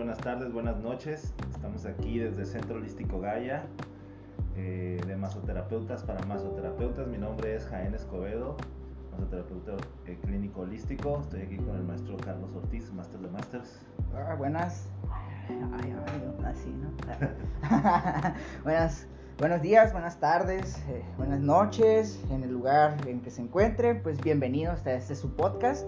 buenas tardes, buenas noches. Estamos aquí desde el Centro Holístico Gaia eh, de masoterapeutas para masoterapeutas. Mi nombre es Jaén Escobedo, masoterapeuta eh, clínico holístico. Estoy aquí con el maestro Carlos Ortiz, Master de Masters. Ah, buenas. Ay, ay, ay, así, ¿no? buenas, buenos días, buenas tardes, eh, buenas noches, en el lugar en que se encuentren. Pues bienvenidos a este su podcast.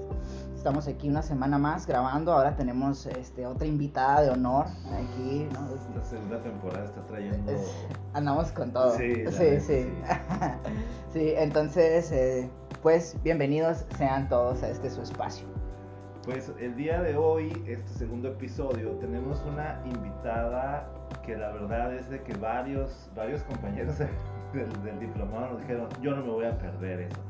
Estamos aquí una semana más grabando. Ahora tenemos este, otra invitada de honor aquí. ¿no? La segunda temporada está trayendo. Es- andamos con todo. Sí, sí, neta, sí. Sí, entonces, eh, pues bienvenidos sean todos a este su espacio. Pues el día de hoy, este segundo episodio, tenemos una invitada que la verdad es de que varios, varios compañeros del, del diplomado nos dijeron, yo no me voy a perder eso.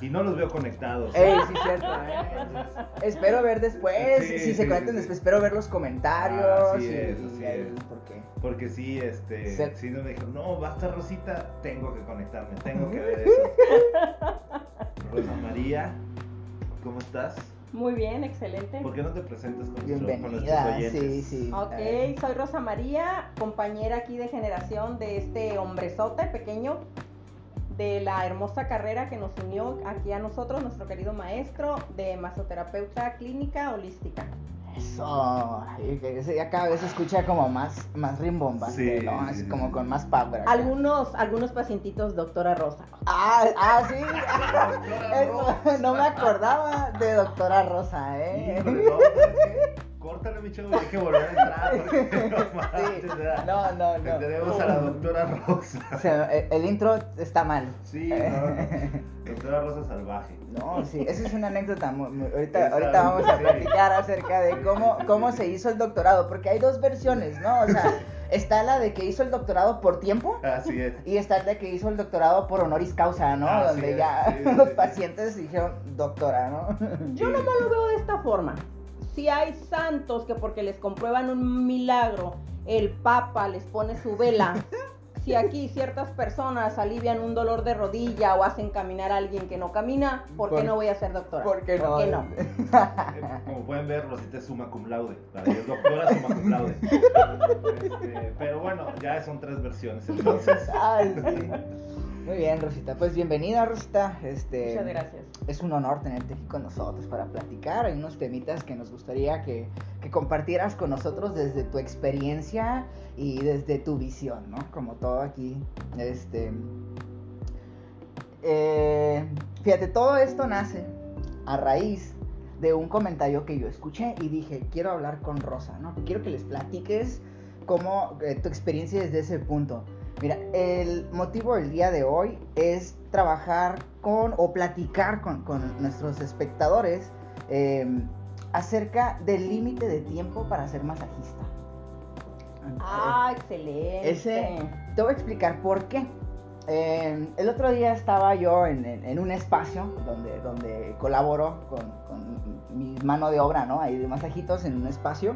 Y no los veo conectados. Ey, sí, cierto. ¿eh? Espero ver después, Sí, si se conectan sí. después, espero ver los comentarios. Así y- es, así es. porque- Porque sí, este, Se- sí nos dijeron, no, va a estar Rosita, tengo que conectarme, tengo que ver eso. Rosa María, ¿cómo estás? Muy bien, excelente. ¿Por qué no te presentas con, nuestro- con nuestros Bienvenida, oyentes? sí, sí. Ok, soy Rosa María, compañera aquí de generación de este hombrezote pequeño de la hermosa carrera que nos unió aquí a nosotros, nuestro querido maestro de masoterapeuta clínica holística. Eso, y que ese ya cada vez se escucha como más, más rimbombante, Sí, ¿no? sí, Así sí, como con más power. acá. Algunos, algunos pacientitos, doctora Rosa. Ah, ah, sí. Eso, no me acordaba de doctora Rosa, ¿eh? Córtale, mi chavo, hay que volver a entrar. Porque no, manches, Sí, no, no, no. Tenemos a la doctora Rosa. O sea, el, el intro está mal. Sí, no. Doctora Rosa Salvaje. No, sí, esa es una anécdota. ahorita, ahorita vamos a platicar acerca de cómo, cómo se hizo el doctorado, porque hay dos versiones, ¿no? O sea, está la de que hizo el doctorado por tiempo Así es. y está la que hizo el doctorado por honoris causa, ¿no? Así Donde es, ya sí, los sí. pacientes dijeron doctora, ¿no? Yo Sí. nomás lo veo de esta forma. Si hay santos que porque les comprueban un milagro, el Papa les pone su vela. Si aquí ciertas personas alivian un dolor de rodilla o hacen caminar a alguien que no camina, ¿por qué Por- no voy a ser doctora? ¿Por qué no? ¿Por qué no? Como pueden ver, Rosita es summa cum laude. La doctora summa cum laude. Este, pero bueno, ya son tres versiones. Entonces, Ay, sí. Muy bien, Rosita. Pues bienvenida, Rosita. Este, Muchas gracias. Es un honor tenerte aquí con nosotros para platicar. Hay unos temitas que nos gustaría que, que compartieras con nosotros desde tu experiencia y desde tu visión, ¿no? Como todo aquí. Este. eh, fíjate, todo esto nace a raíz de un comentario que yo escuché y dije, quiero hablar con Rosa, ¿no? Quiero que les platiques cómo eh, tu experiencia desde ese punto. Mira, el motivo del día de hoy es trabajar con o platicar con, con nuestros espectadores eh, acerca del límite de tiempo para ser masajista. Ah, excelente. Ese, te voy a explicar por qué. Eh, el otro día estaba yo en, en- en un espacio donde, donde colaboro con, con mi mano de obra, ¿no? Ahí de masajitos en un espacio.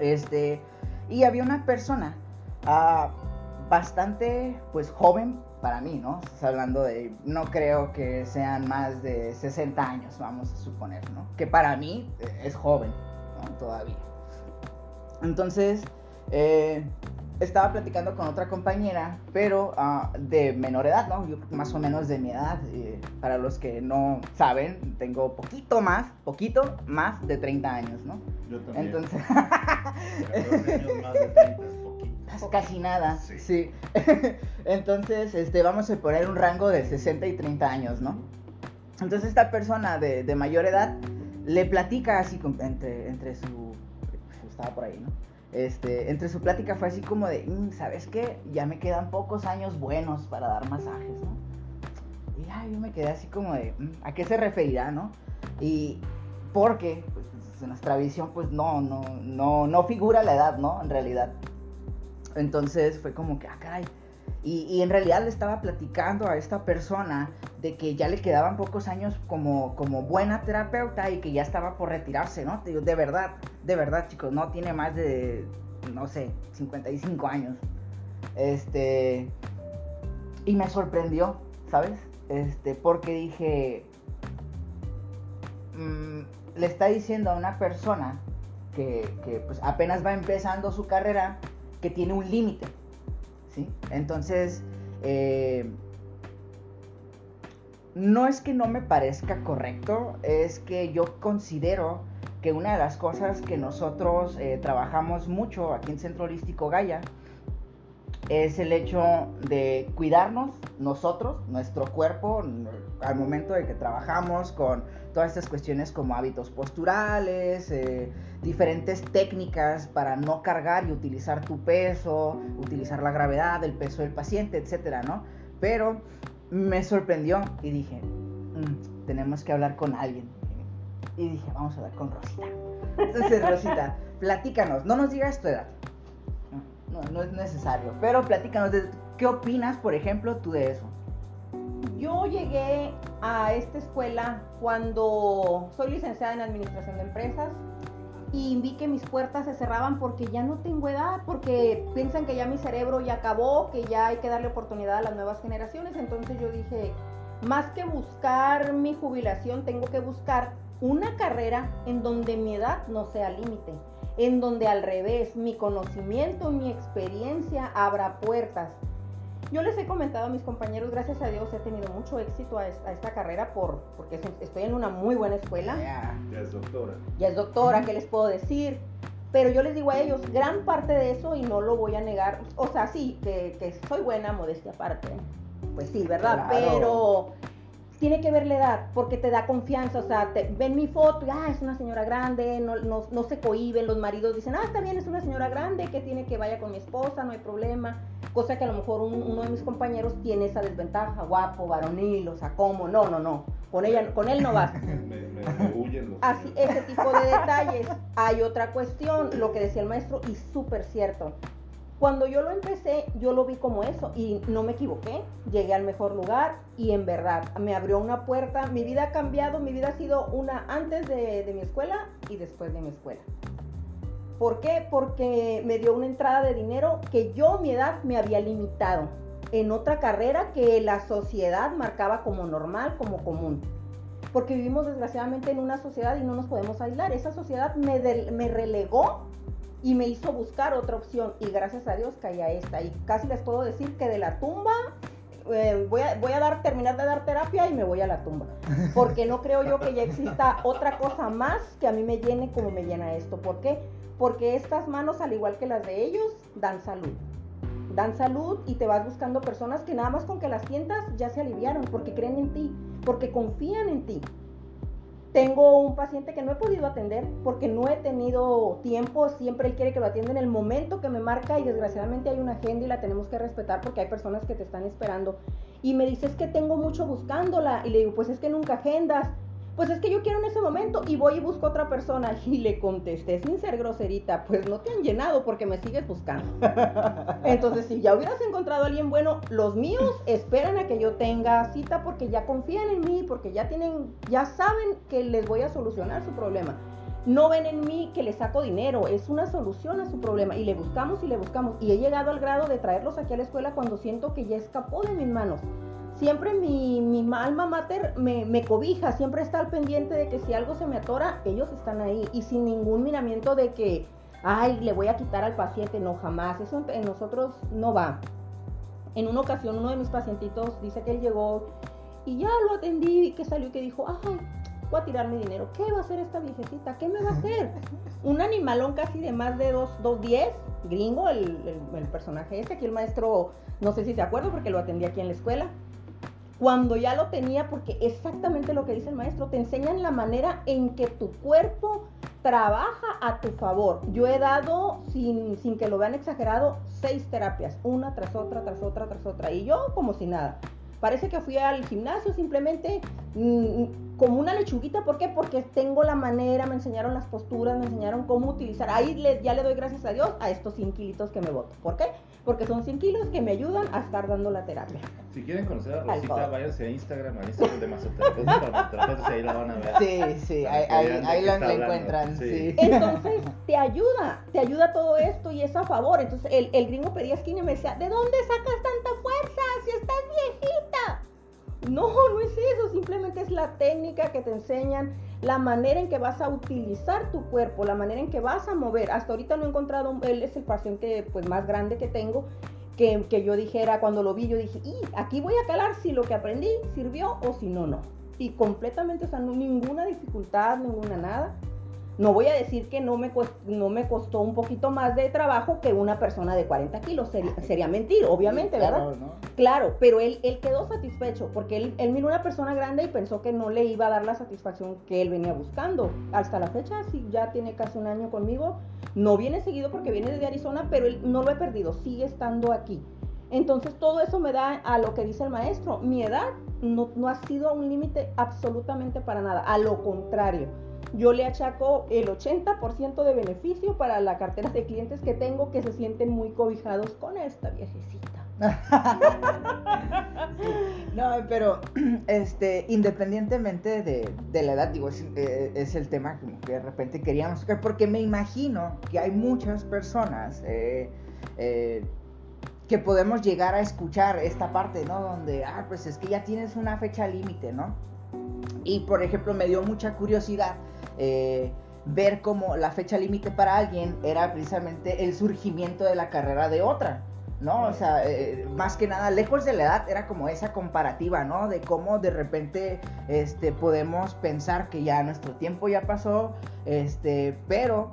Este, y había una persona ah, bastante, pues, joven para mí, ¿no? Estás hablando de, no creo que sean más de 60 años, vamos a suponer, ¿no? Que para mí eh, es joven, ¿no? Todavía. Entonces, eh, estaba platicando con otra compañera, pero ah, de menor edad, ¿no? Yo más o menos de mi edad. eh, para los que no saben, tengo poquito más, poquito más de 30 años, ¿no? yo también. Entonces, 14 años más de 30 es poquito. Casi nada, Sí. sí. Entonces, este, vamos a poner un rango de 60 y 30 años, ¿no? Entonces, esta persona de, de mayor edad le platica así con- entre, entre su... Estaba por ahí, ¿no? Este, entre su plática fue así como de, "Mm, ¿sabes qué? Ya me quedan pocos años buenos para dar masajes, ¿no? Y ya yo me quedé así como de, "Mm, ¿a qué se referirá, no? Y porque, pues, en nuestra visión, pues no, no, no, no figura la edad, ¿no? En realidad. Entonces fue como que, ah, caray. Y, en realidad le estaba platicando a esta persona de que ya le quedaban pocos años como, como buena terapeuta y que ya estaba por retirarse, ¿no? Te digo, de verdad, de verdad, chicos, no tiene más de, no sé, 55 años. Este. Y me sorprendió, ¿sabes? Este, porque dije. mm, le está diciendo a una persona que, que, pues apenas va empezando su carrera, que tiene un límite. ¿sí? Entonces, eh, no es que no me parezca correcto, es que yo considero que una de las cosas que nosotros eh, trabajamos mucho aquí en Centro Holístico Gaia es el hecho de cuidarnos nosotros, nuestro cuerpo, al momento de que trabajamos con todas estas cuestiones como hábitos posturales, eh, diferentes técnicas para no cargar y utilizar tu peso, utilizar la gravedad, el peso del paciente, etcétera, ¿no? Pero me sorprendió y dije, "Mm, tenemos que hablar con alguien. Y dije, vamos a hablar con Rosita. Entonces, Rosita, platícanos, no nos digas tu edad. No, no es necesario, pero platícanos, de, ¿qué opinas, por ejemplo, tú de eso? Yo llegué a esta escuela cuando soy licenciada en Administración de Empresas y vi que mis puertas se cerraban porque ya no tengo edad, porque piensan que ya mi cerebro ya acabó, que ya hay que darle oportunidad a las nuevas generaciones. Entonces yo dije, más que buscar mi jubilación, tengo que buscar una carrera en donde mi edad no sea límite, en donde al revés, mi conocimiento, mi experiencia abra puertas. Yo les he comentado a mis compañeros, gracias a Dios he tenido mucho éxito a, esta, a esta carrera por, porque estoy en una muy buena escuela. Ya es doctora. Ya es doctora, ¿qué les puedo decir? Pero yo les digo a ellos, gran parte de eso, y no lo voy a negar, o sea, sí, que, que soy buena, modestia aparte, pues sí, ¿verdad? Claro. Pero tiene que ver la edad, porque te da confianza, o sea, te, ven mi foto y, ah, es una señora grande, no, no, no se cohiben, los maridos dicen, ah, está bien, es una señora grande, que tiene que vaya con mi esposa, no hay problema, cosa que a lo mejor un- uno de mis compañeros tiene esa desventaja, guapo, varonil, o sea, ¿cómo? No, no, no, con ella, con él no vas. Me, me, me huyen los Así, ese tipo de detalles. Hay otra cuestión, lo que decía el maestro, y súper cierto. Cuando yo lo empecé, yo lo vi como eso y no me equivoqué. Llegué al mejor lugar y en verdad me abrió una puerta. Mi vida ha cambiado, mi vida ha sido una antes de, mi escuela y después de mi escuela. ¿Por qué? Porque me dio una entrada de dinero que yo, mi edad, me había limitado en otra carrera que la sociedad marcaba como normal, como común porque vivimos desgraciadamente en una sociedad y no nos podemos aislar. Esa sociedad me relegó y me hizo buscar otra opción y gracias a Dios caí a esta. Y casi les puedo decir que de la tumba eh, voy, a, voy a dar, terminar de dar terapia y me voy a la tumba. Porque no creo yo que ya exista otra cosa más que a mí me llene como me llena esto. ¿Por qué? Porque estas manos, al igual que las de ellos, dan salud dan salud y te vas buscando personas que nada más con que las sientas ya se aliviaron porque creen en ti, porque confían en ti. Tengo un paciente que no he podido atender porque no he tenido tiempo, siempre él quiere que lo atienda en el momento que me marca y desgraciadamente hay una agenda y la tenemos que respetar porque hay personas que te están esperando. Y me dice, es que tengo mucho buscándola. Y le digo, pues es que nunca agendas. Pues es que yo quiero en ese momento y voy y busco otra persona. Y le contesté sin ser groserita, pues no te han llenado porque me sigues buscando. Entonces, si ya hubieras encontrado a alguien bueno, los míos esperan a que yo tenga cita porque ya confían en mí, porque ya tienen, ya saben que les voy a solucionar su problema. No ven en mí que les saco dinero, es una solución a su problema y le buscamos y le buscamos. Y he llegado al grado de traerlos aquí a la escuela cuando siento que ya escapó de mis manos. Siempre mi, mi alma mater me, me cobija, siempre está al pendiente de que si algo se me atora, ellos están ahí y sin ningún miramiento de que, ay, le voy a quitar al paciente, no, jamás, eso en- nosotros no va. En una ocasión uno de mis pacientitos dice que él llegó y ya lo atendí y que salió y que dijo, ay, voy a tirar mi dinero, ¿qué va a hacer esta viejecita? ¿Qué me va a hacer? Un animalón casi de más de 2.10, gringo, el, el- el personaje ese, aquí el maestro, no sé si se acuerda porque lo atendí aquí en la escuela. Cuando ya lo tenía, porque exactamente lo que dice el maestro, te enseñan la manera en que tu cuerpo trabaja a tu favor. Yo he dado, sin, sin que lo vean exagerado, seis terapias, una tras otra, tras otra, tras otra, y yo como si nada. Parece que fui al gimnasio simplemente mm, como una lechuguita. ¿Por qué? Porque tengo la manera, me enseñaron las posturas, me enseñaron cómo utilizar. Ahí le- ya le doy gracias a Dios a estos 100 kilitos que me voto. ¿Por qué? Porque son 100 kilos que me ayudan a estar dando la terapia. Si quieren conocer a Rosita, váyanse a Instagram, al Instagram de Masoterapeutas ahí la van a ver. Sí, sí, ahí, la, encuentran, Sí. sí. Entonces, te ayuda, te ayuda todo esto y es a favor. Entonces, el, el gringo pedía esquina y me decía, ¿de dónde sacas tanta fuerza si estás viejita? No, no es eso, simplemente es la técnica que te enseñan, la manera en que vas a utilizar tu cuerpo, la manera en que vas a mover. Hasta ahorita no he encontrado, él es el paciente pues más grande que tengo, que, que yo dijera, cuando lo vi, yo dije, y aquí voy a calar si lo que aprendí sirvió o si no, no. Y completamente, o sea, no, ninguna dificultad, ninguna nada. No voy a decir que no me, no me costó un poquito más de trabajo que una persona de 40 kilos, sería, mentir, obviamente, ¿verdad? Claro, pero él, él quedó satisfecho porque él, él miró una persona grande y pensó que no le iba a dar la satisfacción que él venía buscando. Hasta la fecha, sí, ya tiene casi un año conmigo. No viene seguido porque viene desde Arizona, pero él no lo he perdido, sigue estando aquí. Entonces todo eso me da a lo que dice el maestro. Mi edad no, no ha sido un límite absolutamente para nada, a lo contrario yo le achaco el 80% de beneficio para la cartera de clientes que tengo que se sienten muy cobijados con esta viejecita. No, pero este, independientemente de, la edad, digo, eh, es, el tema que de repente queríamos tocar, porque me imagino que hay muchas personas eh, eh, que podemos llegar a escuchar esta parte, ¿no? Donde, ah, pues es que ya tienes una fecha límite, ¿no? Y por ejemplo, me dio mucha curiosidad eh, ver cómo la fecha límite para alguien era precisamente el surgimiento de la carrera de otra. ¿no? O sea, eh, más que nada, lejos de la edad, era como esa comparativa, ¿no? De cómo de repente este, podemos pensar que ya nuestro tiempo ya pasó, este, pero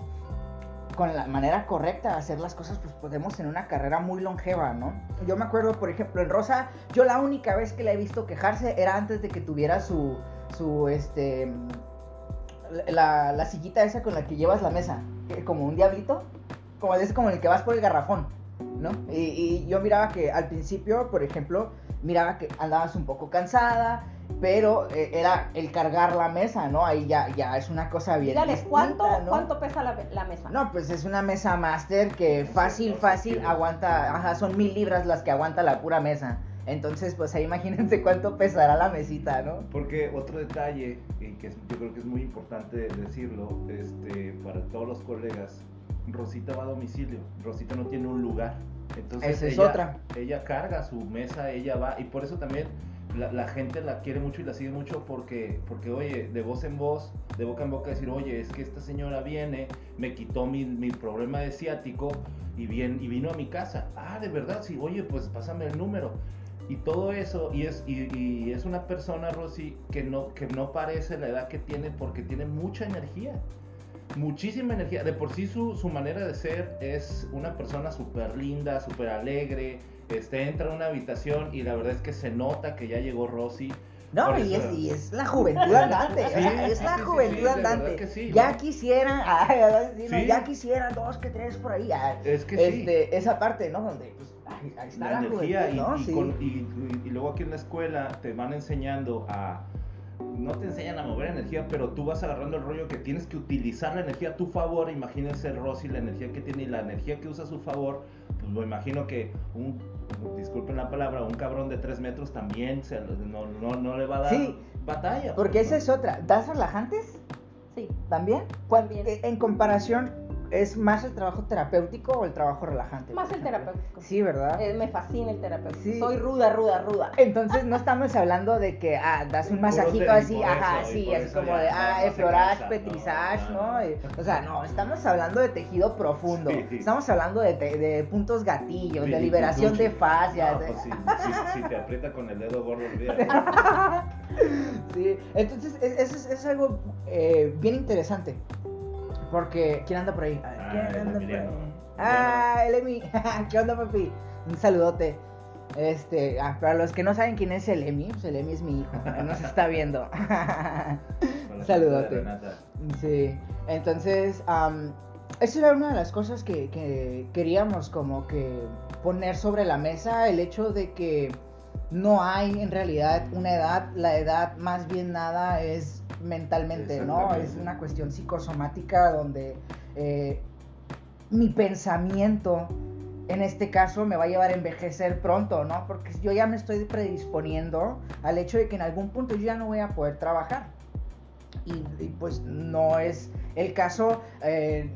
con la manera correcta de hacer las cosas, pues podemos tener una carrera muy longeva, ¿no? Yo me acuerdo, por ejemplo, en Rosa, yo la única vez que la he visto quejarse era antes de que tuviera su, su, este, la, la, sillita esa con la que llevas la mesa, como un diablito, como es como el que vas por el garrafón, ¿no? Y, yo miraba que al principio, por ejemplo, miraba que andabas un poco cansada, pero eh, era el cargar la mesa, ¿no? Ahí ya, ya es una cosa bien. Dígales, ¿cuánto, ¿cuánto pesa la, la, mesa? No, pues es una mesa master que fácil, fácil aguanta, ajá, son mil libras las que aguanta la pura mesa. Entonces, pues ahí imagínense cuánto pesará la mesita, ¿no? Porque otro detalle, y que yo creo que es muy importante decirlo, este, para todos los colegas, Rosita va a domicilio, Rosita no tiene un lugar. Entonces, Esa es otra. Ella carga su mesa, ella va, y por eso también la, gente la quiere mucho y la sigue mucho porque, porque, oye, de voz en voz, de boca en boca, decir, oye, es que esta señora viene, me quitó mi, mi problema de ciático y, bien, y vino a mi casa. Ah, de verdad, sí, oye, pues pásame el número y todo eso, y es, y, es una persona, Rosy, que no, que no parece la edad que tiene porque tiene mucha energía. Muchísima energía. De por sí su, su manera de ser es una persona súper linda, súper alegre. Este, entra a una habitación y la verdad es que se nota que ya llegó Rosy. No, y es, y es, la juventud andante, es la juventud andante. ya quisiera, ya quisiera dos que tres por ahí. es que este, Esa parte, ¿no? Donde pues, la, energía y, y, luego aquí en la escuela te van enseñando a no te enseñan a mover energía, pero tú vas agarrando el rollo que tienes que utilizar la energía a tu favor. Imagínense Rosy, la energía que tiene y la energía que usa a su favor. Pues lo imagino que un, disculpen la palabra, un cabrón de 3 metros también se, no, no, no, le va a dar batalla. Porque esa es otra. ¿Das relajantes? Sí. ¿También? También. En comparación ¿Es más el trabajo terapéutico o el trabajo relajante? Más el terapéutico. Sí, ¿verdad? Eh, me fascina el terapéutico. Soy ruda, ruda, ruda. Entonces no estamos hablando de que ah, das un masajito así, ajá, sí, así como de, ah, eflorage, petrisage, ¿no? o sea, no, estamos hablando de tejido profundo. Estamos hablando de, de puntos gatillos, de liberación de fascias. No, pues, si, te aprieta con el dedo gordo, sí, entonces eso es, es, algo eh, bien interesante. Porque, ¿quién anda por ahí? Ah, ¿Quién anda por ahí? Ah, el Emi. ¿Qué onda, papi? Un saludote. Este, ah, para los que no saben quién es el Emi, pues el Emi es mi hijo, nos está viendo. Un saludote. Sí, entonces, um, esa era una de las cosas que, que queríamos como que poner sobre la mesa, el hecho de que no hay en realidad una edad, la edad más bien nada es mentalmente, ¿no? Es una cuestión psicosomática donde eh, mi pensamiento, en este caso, me va a llevar a envejecer pronto, ¿no? Porque yo ya me estoy predisponiendo al hecho de que en algún punto yo ya no voy a poder trabajar. Y, pues no es el caso. Eh,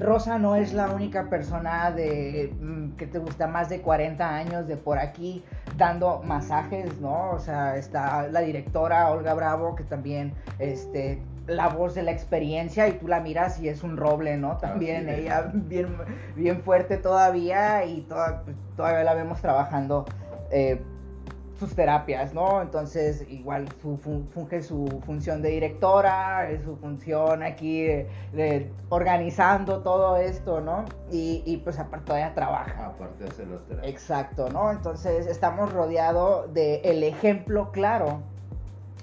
Rosa no es la única persona de mm, que te gusta más de 40 años de por aquí dando masajes, ¿no? O sea, está la directora Olga Bravo, que también, este, la voz de la experiencia y tú la miras y es un roble, ¿no? También ella bien, bien fuerte todavía y toda- pues, todavía la vemos trabajando eh, sus terapias, ¿no? Entonces, igual su, fun- funge su función de directora, eh, su función aquí de, de organizando todo esto, ¿no? Y, y, pues aparte todavía trabaja. Aparte de hacer las terapias. Exacto, ¿no? Entonces estamos rodeados de el ejemplo claro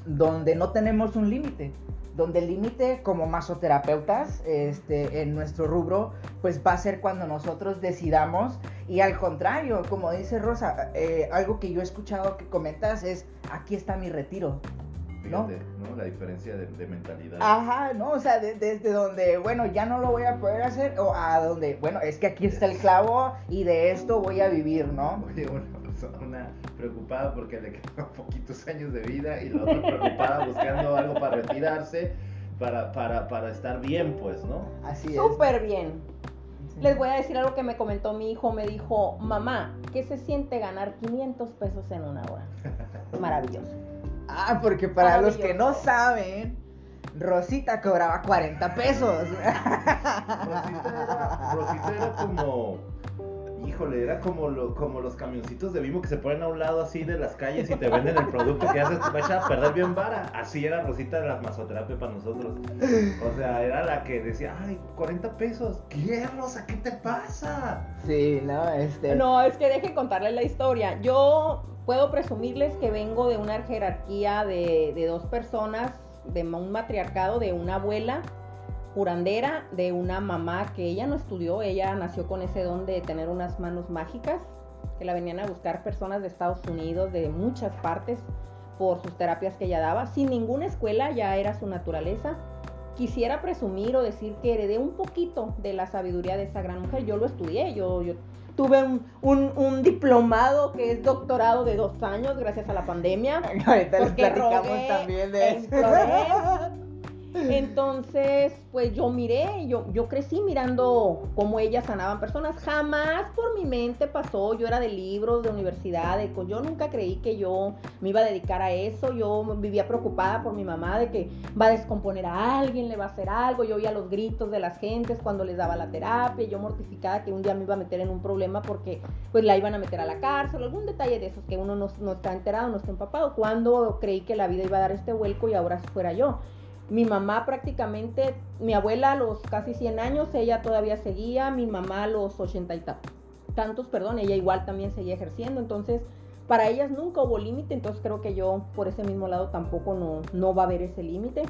donde no tenemos un límite, donde el límite como masoterapeutas este, en nuestro rubro pues va a ser cuando nosotros decidamos y al contrario, como dice Rosa, eh, algo que yo he escuchado que comentas es aquí está mi retiro. Fíjate, ¿no? La diferencia de, de mentalidad. Ajá, ¿no? O sea, de- desde donde, bueno, ya no lo voy a poder hacer, o a donde, bueno, es que aquí está el clavo y de esto voy a vivir, ¿no? Oye, una persona una preocupada porque le quedan poquitos años de vida y la otra preocupada buscando algo para retirarse, para, para, para estar bien, pues, ¿no? Así es. Súper bien. Sí. Les voy a decir algo que me comentó mi hijo. Me dijo, mamá, ¿qué se siente ganar 500 pesos en una hora? Maravilloso. Ah, porque para los que no saben, Rosita cobraba 40 pesos. Rosita era, Rosita era como, híjole, era como, lo, como los camioncitos de Bimbo que se ponen a un lado así de las calles y te venden el producto que haces, te vas a perder bien vara. Así era Rosita de la masoterapia para nosotros. O sea, era la que decía, ay, 40 pesos, ¿qué, Rosa? ¿Qué te pasa? Sí, no, este. No, es que deje contarles la historia. Yo puedo presumirles que vengo de una jerarquía de, de dos personas, de un matriarcado, de una abuela curandera, de una mamá que ella no estudió, ella nació con ese don de tener unas manos mágicas, que la venían a buscar personas de Estados Unidos, de muchas partes, por sus terapias que ella daba, sin ninguna escuela, ya era su naturaleza. Quisiera presumir o decir que heredé un poquito de la sabiduría de esa gran mujer. Yo lo estudié, yo, yo tuve un, un- un diplomado que es doctorado de dos años gracias a la pandemia. Ahorita les platicamos rogué, también de eso. Entonces, pues yo miré, yo, yo crecí mirando cómo ellas sanaban personas. Jamás por mi mente pasó, yo era de libros, de universidad, de yo nunca creí que yo me iba a dedicar a eso. Yo vivía preocupada por mi mamá de que va a descomponer a alguien, le va a hacer algo. Yo oía los gritos de las gentes cuando les daba la terapia. Yo mortificada que un día me iba a meter en un problema porque pues la iban a meter a la cárcel, algún detalle de esos que uno no, no está enterado, no está empapado. Cuando creí que la vida iba a dar este vuelco y ahora fuera yo. Mi mamá prácticamente, mi abuela a los casi 100 años, ella todavía seguía, mi mamá a los 80 y ta- tantos, perdón, ella igual también seguía ejerciendo, entonces para ellas nunca hubo límite, entonces creo que yo por ese mismo lado tampoco no, no va a haber ese límite.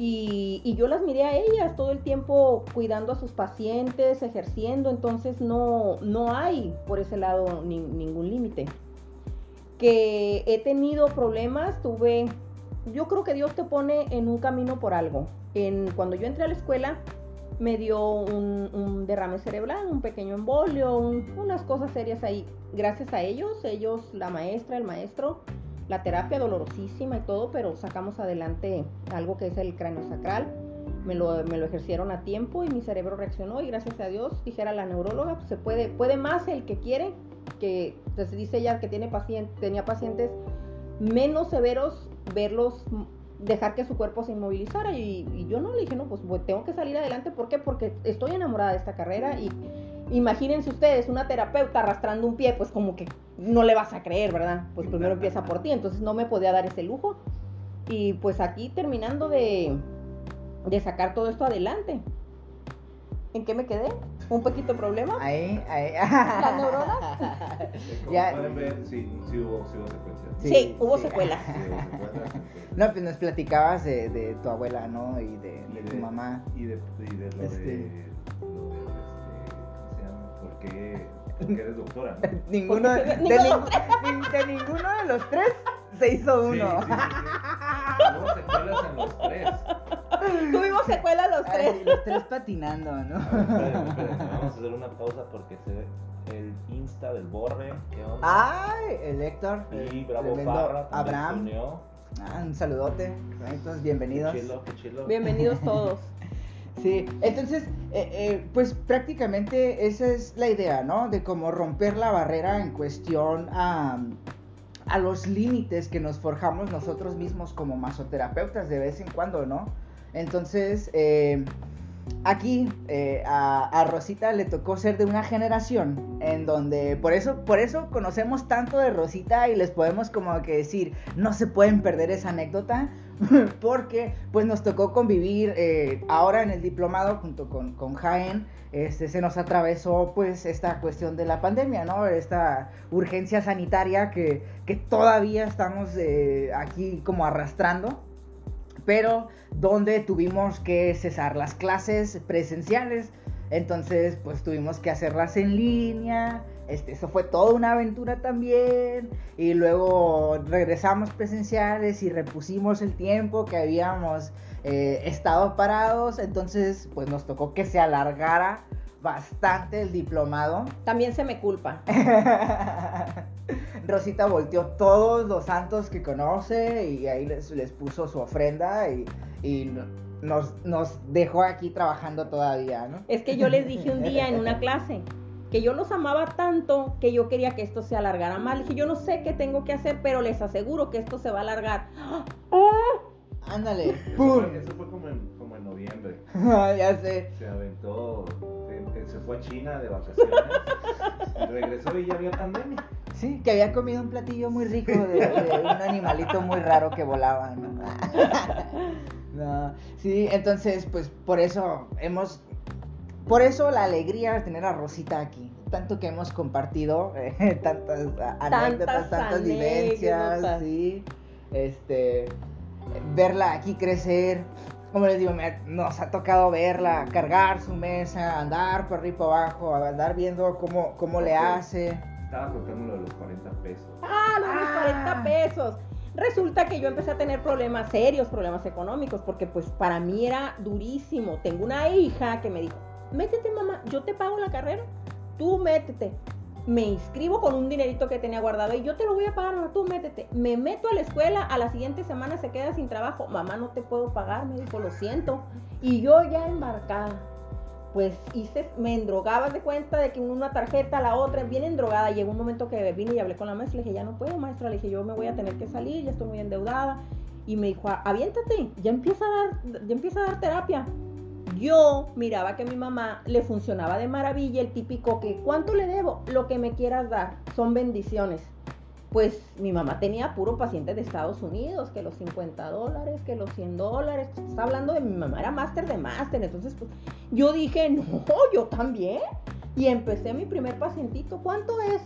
Y, yo las miré a ellas todo el tiempo cuidando a sus pacientes, ejerciendo, entonces no, no hay por ese lado ni- ningún límite. Que he tenido problemas, tuve, yo creo que Dios te pone en un camino por algo. En, cuando yo entré a la escuela me dio un, derrame cerebral, un pequeño embolio, un- unas cosas serias ahí. Gracias a ellos, ellos, la maestra, el maestro, la terapia dolorosísima y todo, pero sacamos adelante algo que es el cráneo sacral. Me lo, me lo ejercieron a tiempo y mi cerebro reaccionó y gracias a Dios, dijera la neuróloga, pues se puede, puede más el que quiere, que pues, dice ella que tiene pacien- tenía pacientes menos severos, verlos, mm, dejar que su cuerpo se inmovilizara y, y yo no le dije, no, pues pues, tengo que salir adelante, ¿por qué? Porque estoy enamorada de esta carrera y imagínense ustedes, una terapeuta arrastrando un pie, pues como que no le vas a creer, ¿verdad? Pues primero empieza por ti, entonces no me podía dar ese lujo. Y pues aquí terminando de, de sacar todo esto adelante. ¿En qué me quedé? ¿Un poquito problema? Ahí, ahí. ¿La neurona? Como Ya. pueden ver, sí, sí hubo, sí hubo secuencias. Sí, Sí, hubo sí. secuelas. No, pues nos platicabas de, de tu abuela, ¿no? Y de, y de de tu mamá. Y de, y de lo Este. de. Lo de este, ¿Cómo se llama? ¿Por qué, por qué eres doctora? no? Ninguno, de, Porque- de ninguno de nin- de ninguno de los tres se hizo uno. sí, sí, sí. Hubo secuelas en los tres. Tuvimos secuela los tres. Ay, los tres patinando, ¿no? A ver, Vamos a hacer una pausa porque se ve el Insta del Borre. ¿Qué onda? Ay, el Héctor. y el Bravo Parra Abraham. se unió. Ah, un saludote. Entonces, bienvenidos. Qué chilo, qué chilo. Bienvenidos todos. Sí, entonces, eh, eh, pues prácticamente esa es la idea, ¿no? De cómo romper la barrera en cuestión a, a los límites que nos forjamos nosotros mismos como masoterapeutas de vez en cuando, ¿no? Entonces, eh, aquí eh, a, Rosita le tocó ser de una generación en donde por eso por eso conocemos tanto de Rosita y les podemos como que decir no se pueden perder esa anécdota porque pues nos tocó convivir eh, ahora en el diplomado junto con, con Jaén este, se nos atravesó pues esta cuestión de la pandemia, ¿no? Esta urgencia sanitaria que, que todavía estamos eh, aquí como arrastrando pero donde tuvimos que cesar las clases presenciales. Entonces, pues tuvimos que hacerlas en línea. Este, eso fue toda una aventura también. Y luego regresamos presenciales y repusimos el tiempo que habíamos eh, estado parados. Entonces, pues nos tocó que se alargara bastante el diplomado. También se me culpa. Rosita volteó todos los santos que conoce y ahí les, puso su ofrenda y, nos, nos, dejó aquí trabajando todavía, ¿no? Es que yo les dije un día en una clase que yo los amaba tanto que yo quería que esto se alargara más. Dije, yo no sé qué tengo que hacer, pero les aseguro que esto se va a alargar. Ándale. Eso fue, como, en, como en noviembre. ya sé. Se aventó, se fue a China de vacaciones. regresó y ya había pandemia. Sí, que había comido un platillo muy rico de, un animalito muy raro que volaba, ¿no? no, sí, entonces, pues por eso hemos, por eso la alegría de tener a Rosita aquí. Tanto que hemos compartido eh, tantas anécdotas, tantas vivencias, sí. Este, verla aquí crecer. Como les digo, nos ha tocado verla cargar su mesa, andar por arriba y por abajo, andar viendo cómo, cómo le hace. Estaba contando de los 40 pesos. Ah, los 40 ah. pesos. Resulta que yo empecé a tener problemas serios, problemas económicos, porque pues para mí era durísimo. Tengo una hija que me dijo, métete mamá, yo te pago la carrera, tú métete. Me inscribo con un dinerito que tenía guardado y yo te lo voy a pagar, tú métete. Me meto a la escuela, a la siguiente semana se queda sin trabajo. Mamá, no te puedo pagar, me dijo, lo siento. Y yo ya embarcada pues hice, me endrogaba de cuenta de que una tarjeta, la otra, bien endrogada. Llegó un momento que vine y hablé con la maestra, le dije, ya no puedo, maestra, le dije, yo me voy a tener que salir, ya estoy muy endeudada. Y me dijo, aviéntate, ya empieza a dar, ya empieza a dar terapia. Yo miraba que mi mamá le funcionaba de maravilla el típico que, ¿cuánto le debo? Lo que me quieras dar, son bendiciones. Pues mi mamá tenía puro paciente de Estados Unidos, que los 50 dólares, que los 100 dólares, pues, está hablando de mi mamá, era máster de máster, entonces pues yo dije, no, yo también, y empecé mi primer pacientito, ¿cuánto es?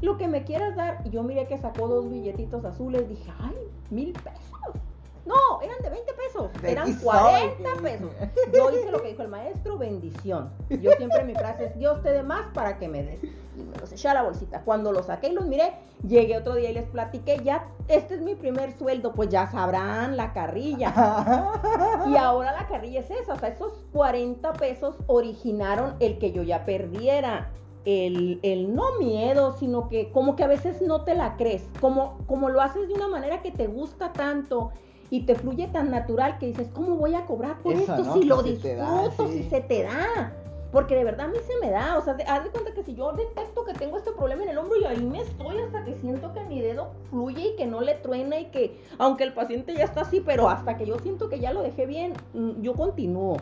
Lo que me quieras dar, y yo miré que sacó dos billetitos azules, dije, ay, mil pesos. No, eran de 20 pesos, eran 40 pesos. Yo hice lo que dijo el maestro, bendición. Yo siempre mi frase es, Dios te dé más para que me des. Y me los eché a la bolsita. Cuando los saqué y los miré, llegué otro día y les platiqué, ya, este es mi primer sueldo, pues ya sabrán la carrilla. y ahora la carrilla es esa, o sea, esos 40 pesos originaron el que yo ya perdiera. El, el, no miedo, sino que como que a veces no te la crees, como, como lo haces de una manera que te gusta tanto y te fluye tan natural que dices, ¿cómo voy a cobrar por esto si lo disfruto, si se te da? Porque de verdad a mí se me da, o sea, haz de cuenta que si yo detecto que tengo este problema en el hombro y ahí me estoy hasta que siento que mi dedo fluye y que no le truena y que, aunque el paciente ya está así, pero hasta que yo siento que ya lo dejé bien, mm, yo continúo.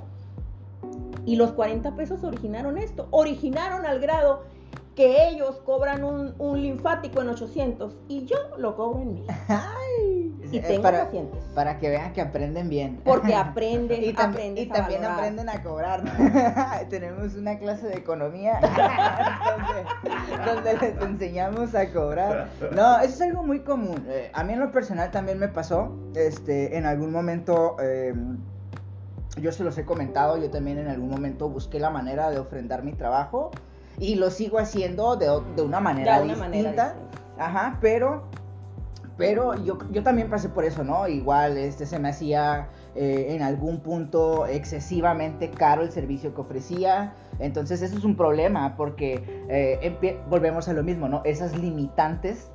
Y los 40 pesos originaron esto, originaron al grado que ellos cobran un, un linfático en 800 y yo lo cobro en 1000. y tengo para, pacientes. Para que vean que aprenden bien. Porque aprenden, y, y también aprenden a cobrar. Tenemos una clase de economía donde, les enseñamos a cobrar. No, eso es algo muy común. Eh, a mí en lo personal también me pasó. Este, en algún momento... Em, yo se los he comentado, yo también en algún momento busqué la manera de ofrendar mi trabajo y lo sigo haciendo de, de una manera de una distinta. Manera Ajá, pero pero yo, yo también pasé por eso, ¿no? Igual este se me hacía eh, en algún punto excesivamente caro el servicio que ofrecía. Entonces eso es un problema porque eh, volvemos a lo mismo, ¿no? Esas limitantes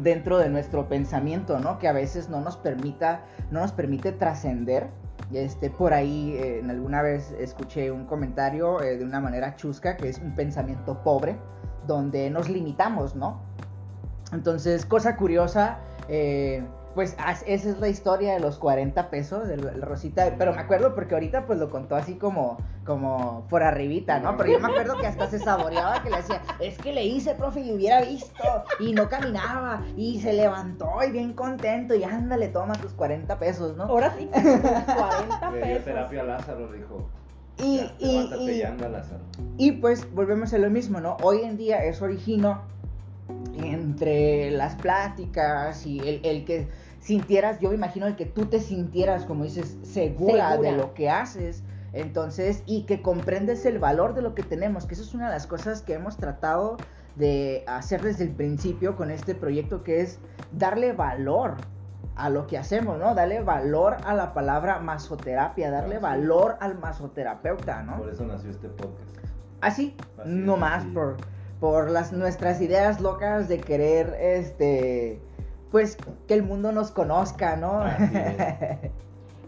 dentro de nuestro pensamiento, ¿no? Que a veces no nos permita, no nos permite trascender. Este, por ahí eh, en alguna vez escuché un comentario de una manera chusca que es un pensamiento pobre, donde nos limitamos, ¿no? Entonces, cosa curiosa, eh, pues esa es la historia de los 40 pesos del Rosita, pero me acuerdo porque ahorita pues lo contó así como, como por arribita, ¿no? Pero yo me acuerdo que hasta se saboreaba que le decía, es que le hice, profe, y hubiera visto, y no caminaba, y se levantó y bien contento, y ándale, toma tus 40 pesos, ¿no? Ahora sí, 40 Le dio pesos. terapia a Lázaro, dijo. Y, "Ya, y, levántate y- y anda, Lázaro. y pues volvemos a lo mismo, ¿no? Hoy en día eso originó entre las pláticas y el, el que sintieras, yo me imagino el que tú te sintieras, como dices, segura, Segura. de lo que haces. Entonces, y que comprendes el valor de lo que tenemos, que eso es una de las cosas que hemos tratado de hacer desde el principio con este proyecto, que es darle valor a lo que hacemos, ¿no? Darle valor a la palabra masoterapia, darle valor al masoterapeuta, ¿no? Por eso nació este podcast. Así, Así no es, más así. por, por las nuestras ideas locas de querer, este, pues que el mundo nos conozca, ¿no?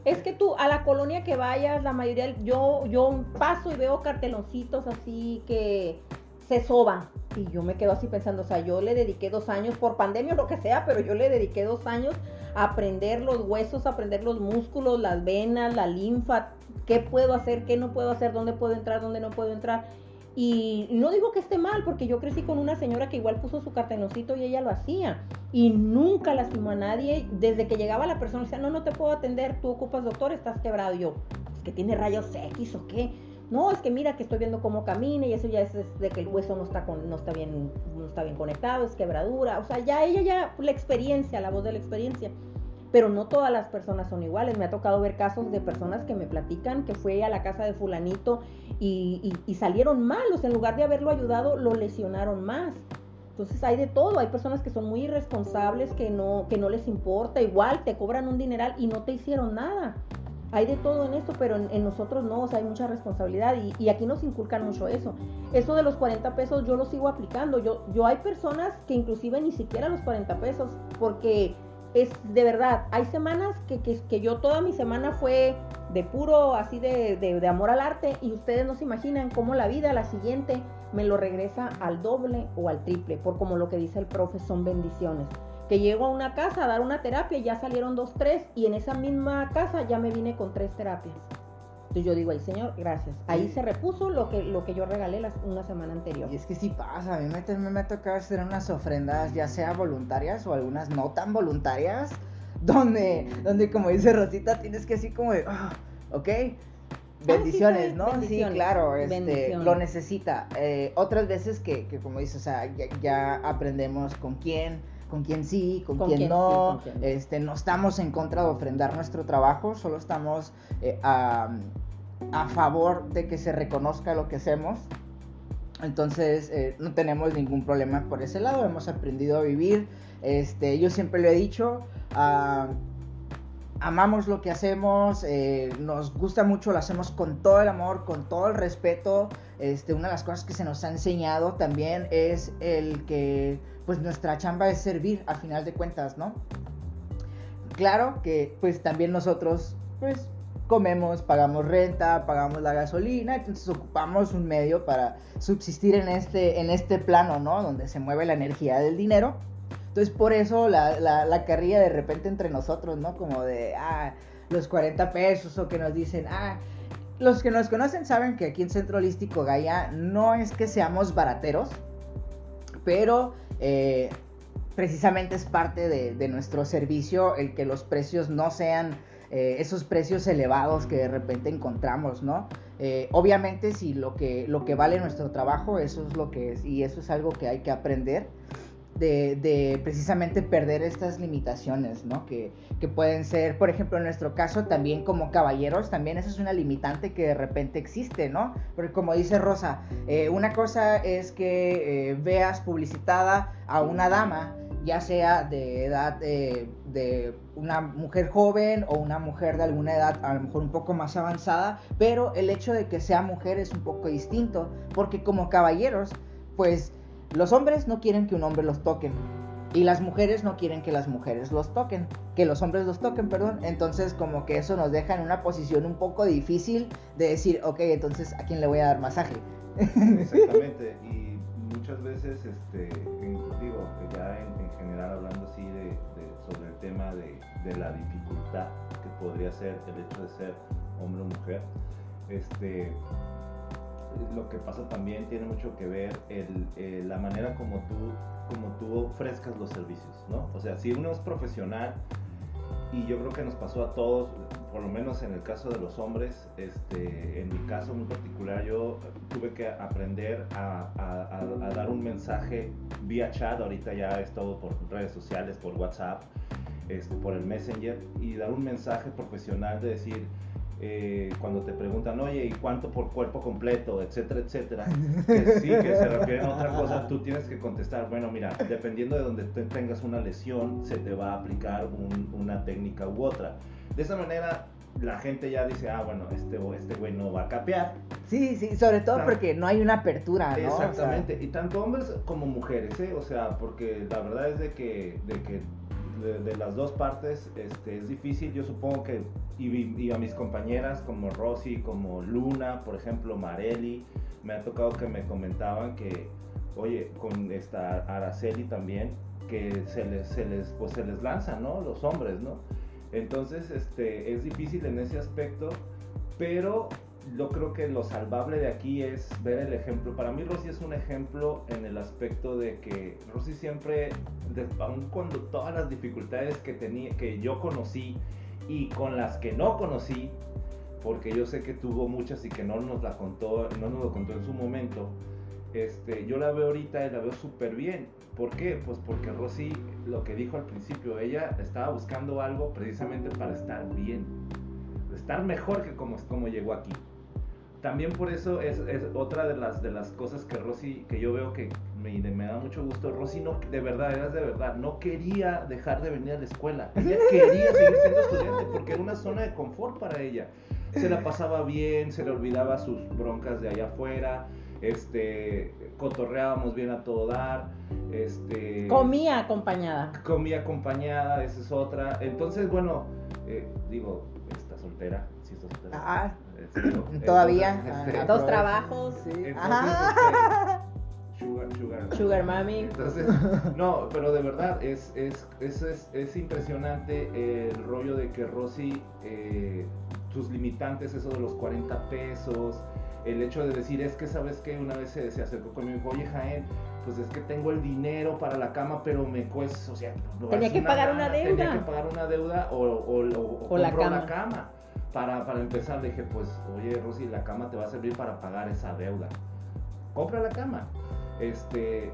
Es que tú, a la colonia que vayas, la mayoría, yo, yo paso y veo carteloncitos así que se soban. Y yo me quedo así pensando, o sea, yo le dediqué dos años, por pandemia o lo que sea, pero yo le dediqué dos años a aprender los huesos, a aprender los músculos, las venas, la linfa, qué puedo hacer, qué no puedo hacer, dónde puedo entrar, dónde no puedo entrar. Y no digo que esté mal, porque yo crecí con una señora que igual puso su carteloncito y ella lo hacía. Y nunca lastimó a nadie. Desde que llegaba la persona, decía, no, no te puedo atender, tú ocupas doctor, estás quebrado. Y yo, es que tiene rayos X o qué. No, es que mira que estoy viendo cómo camina y eso ya es, es de que el hueso no está, con, no, está bien, no está bien conectado, es quebradura. O sea, ya ella ya, la experiencia, la voz de la experiencia. Pero no todas las personas son iguales. Me ha tocado ver casos de personas que me platican que fue a la casa de fulanito y, salieron malos. En lugar de haberlo ayudado, lo lesionaron más. Entonces hay de todo. Hay personas que son muy irresponsables, que no, que no les importa. Igual te cobran un dineral y no te hicieron nada. Hay de todo en esto, pero en, en nosotros no, o sea, hay mucha responsabilidad y, y aquí nos inculcan mucho eso. Eso de los 40 pesos yo lo sigo aplicando. Yo, yo hay personas que inclusive ni siquiera los 40 pesos, porque es de verdad, hay semanas que, que, que yo toda mi semana fue de puro así de, de, de amor al arte y ustedes no se imaginan cómo la vida, la siguiente, me lo regresa al doble o al triple, por como lo que dice el profe, son bendiciones. Que llego a una casa a dar una terapia ya salieron dos, tres, y en esa misma casa ya me vine con tres terapias. Entonces yo digo, ay Señor, gracias. Ahí se repuso lo que, lo que yo regalé las- una semana anterior. Y es que sí pasa, a mí me, me, me ha tocado hacer unas ofrendas, ya sea voluntarias o algunas no tan voluntarias, donde, donde como dice Rosita, tienes que así como de, ah, ok, bendiciones, sí, ¿no? Sí, bendiciones, claro, este, bendiciones. lo necesita. Eh, otras veces que, que como dices, o sea, ya, ya aprendemos con quién, con quién sí, con, Con quién, quién sí, no, con quién no. este, no estamos en contra de ofrendar nuestro trabajo, solo estamos eh, a, a favor de que se reconozca lo que hacemos. Entonces eh, no tenemos ningún problema por ese lado, hemos aprendido a vivir. Este, yo siempre lo he dicho, ah, amamos lo que hacemos, eh, nos gusta mucho, lo hacemos con todo el amor, con todo el respeto. Este, una de las cosas que se nos ha enseñado también es el que pues nuestra chamba es servir a final de cuentas, ¿no? Claro que pues también nosotros pues comemos, pagamos renta, pagamos la gasolina, entonces ocupamos un medio para subsistir en este, en este plano, ¿no? Donde se mueve la energía del dinero. Entonces por eso la, la, la carrilla de repente entre nosotros, ¿no? Como de, ah, los 40 pesos o que nos dicen, ah, los que nos conocen saben que aquí en Centro Holístico Gaia no es que seamos barateros, pero eh, precisamente es parte de, de nuestro servicio el que los precios no sean eh, esos precios elevados que de repente encontramos, ¿no? Eh, obviamente si lo que, lo que vale nuestro trabajo, eso es lo que es, y eso es algo que hay que aprender. De, de precisamente perder estas limitaciones, ¿no? Que, que pueden ser, por ejemplo, en nuestro caso, también como caballeros, también eso es una limitante que de repente existe, ¿no? Porque como dice Rosa, eh, una cosa es que eh, veas publicitada a una dama, ya sea de edad eh, de una mujer joven o una mujer de alguna edad a lo mejor un poco más avanzada, pero el hecho de que sea mujer es un poco distinto, porque como caballeros, pues los hombres no quieren que un hombre los toquen. Y las mujeres no quieren que las mujeres los toquen, que los hombres los toquen, perdón. Entonces como que eso nos deja en una posición un poco difícil de decir, ok, entonces ¿a quién le voy a dar masaje? Exactamente. Y muchas veces, este, ya en, hablando así de, sobre el tema de, de, la dificultad que podría ser el hecho de ser hombre o mujer, este, lo que pasa también tiene mucho que ver el, eh, la manera como tú, como tú ofrezcas los servicios, ¿no? O sea, si uno es profesional, y yo creo que nos pasó a todos, por lo menos en el caso de los hombres, este, en mi caso muy particular, yo tuve que aprender a, a, dar un mensaje vía chat, ahorita ya es todo por redes sociales, por WhatsApp, este, por el Messenger, y dar un mensaje profesional de decir, eh, cuando te preguntan, oye, ¿y cuánto por cuerpo completo? etcétera, etcétera, que sí, que se refieren a otra cosa, tú tienes que contestar, bueno, mira, dependiendo de donde tengas una lesión, se te va a aplicar una técnica u otra. De esa manera, la gente ya dice, ah, bueno, este, este güey no va a capear. Sí, sí, sobre todo porque no hay una apertura, ¿no? Exactamente, y tanto hombres como mujeres, ¿eh? O sea, porque la verdad es de que, de que de, las dos partes este, es difícil. Yo supongo que, y, a mis compañeras como Rosy, como Luna, por ejemplo, Mareli, me ha tocado que me comentaban que, oye, con esta Araceli también, que se les, se les, pues se les lanza, ¿no? Los hombres, ¿no? Entonces, este, es difícil en ese aspecto, pero yo creo que lo salvable de aquí es ver el ejemplo. Para mí Rosy es un ejemplo en el aspecto de que Rosy siempre, aun cuando todas las dificultades que, tenía, que yo conocí y con las que no conocí, porque yo sé que tuvo muchas y que no nos la contó, no nos lo contó en su momento, este, yo la veo ahorita y la veo súper bien. ¿Por qué? Pues porque Rosy, lo que dijo al principio, ella estaba buscando algo precisamente para estar bien, estar mejor que como, como llegó aquí también por eso es, otra de las, de las cosas que Rosy, que yo veo que me, me, da mucho gusto. Rosy no, de verdad, era de verdad, no quería dejar de venir a la escuela. Ella quería seguir siendo estudiante porque era una zona de confort para ella. Se la pasaba bien, se le olvidaba sus broncas de allá afuera, este, cotorreábamos bien a todo dar, este... Comía acompañada. Comía acompañada, esa es otra. Entonces, bueno, eh, digo, está soltera, sí está soltera. Ah Todavía. Este, dos trabajos. Este, sugar, sugar. Sugar mami. Entonces, no, pero de verdad es, es, es, es, impresionante el rollo de que Rosy, eh, sus limitantes, eso de los 40 pesos, el hecho de decir, es que sabes que una vez se, se, acercó conmigo y dijo, oye Jaén, pues es que tengo el dinero para la cama, pero me cuesta, o sea, tenía que pagar una deuda. Tenía que pagar una deuda o, o, o, la cama para, para empezar dije, pues, oye Rosy, la cama te va a servir para pagar esa deuda. Compra la cama. Este,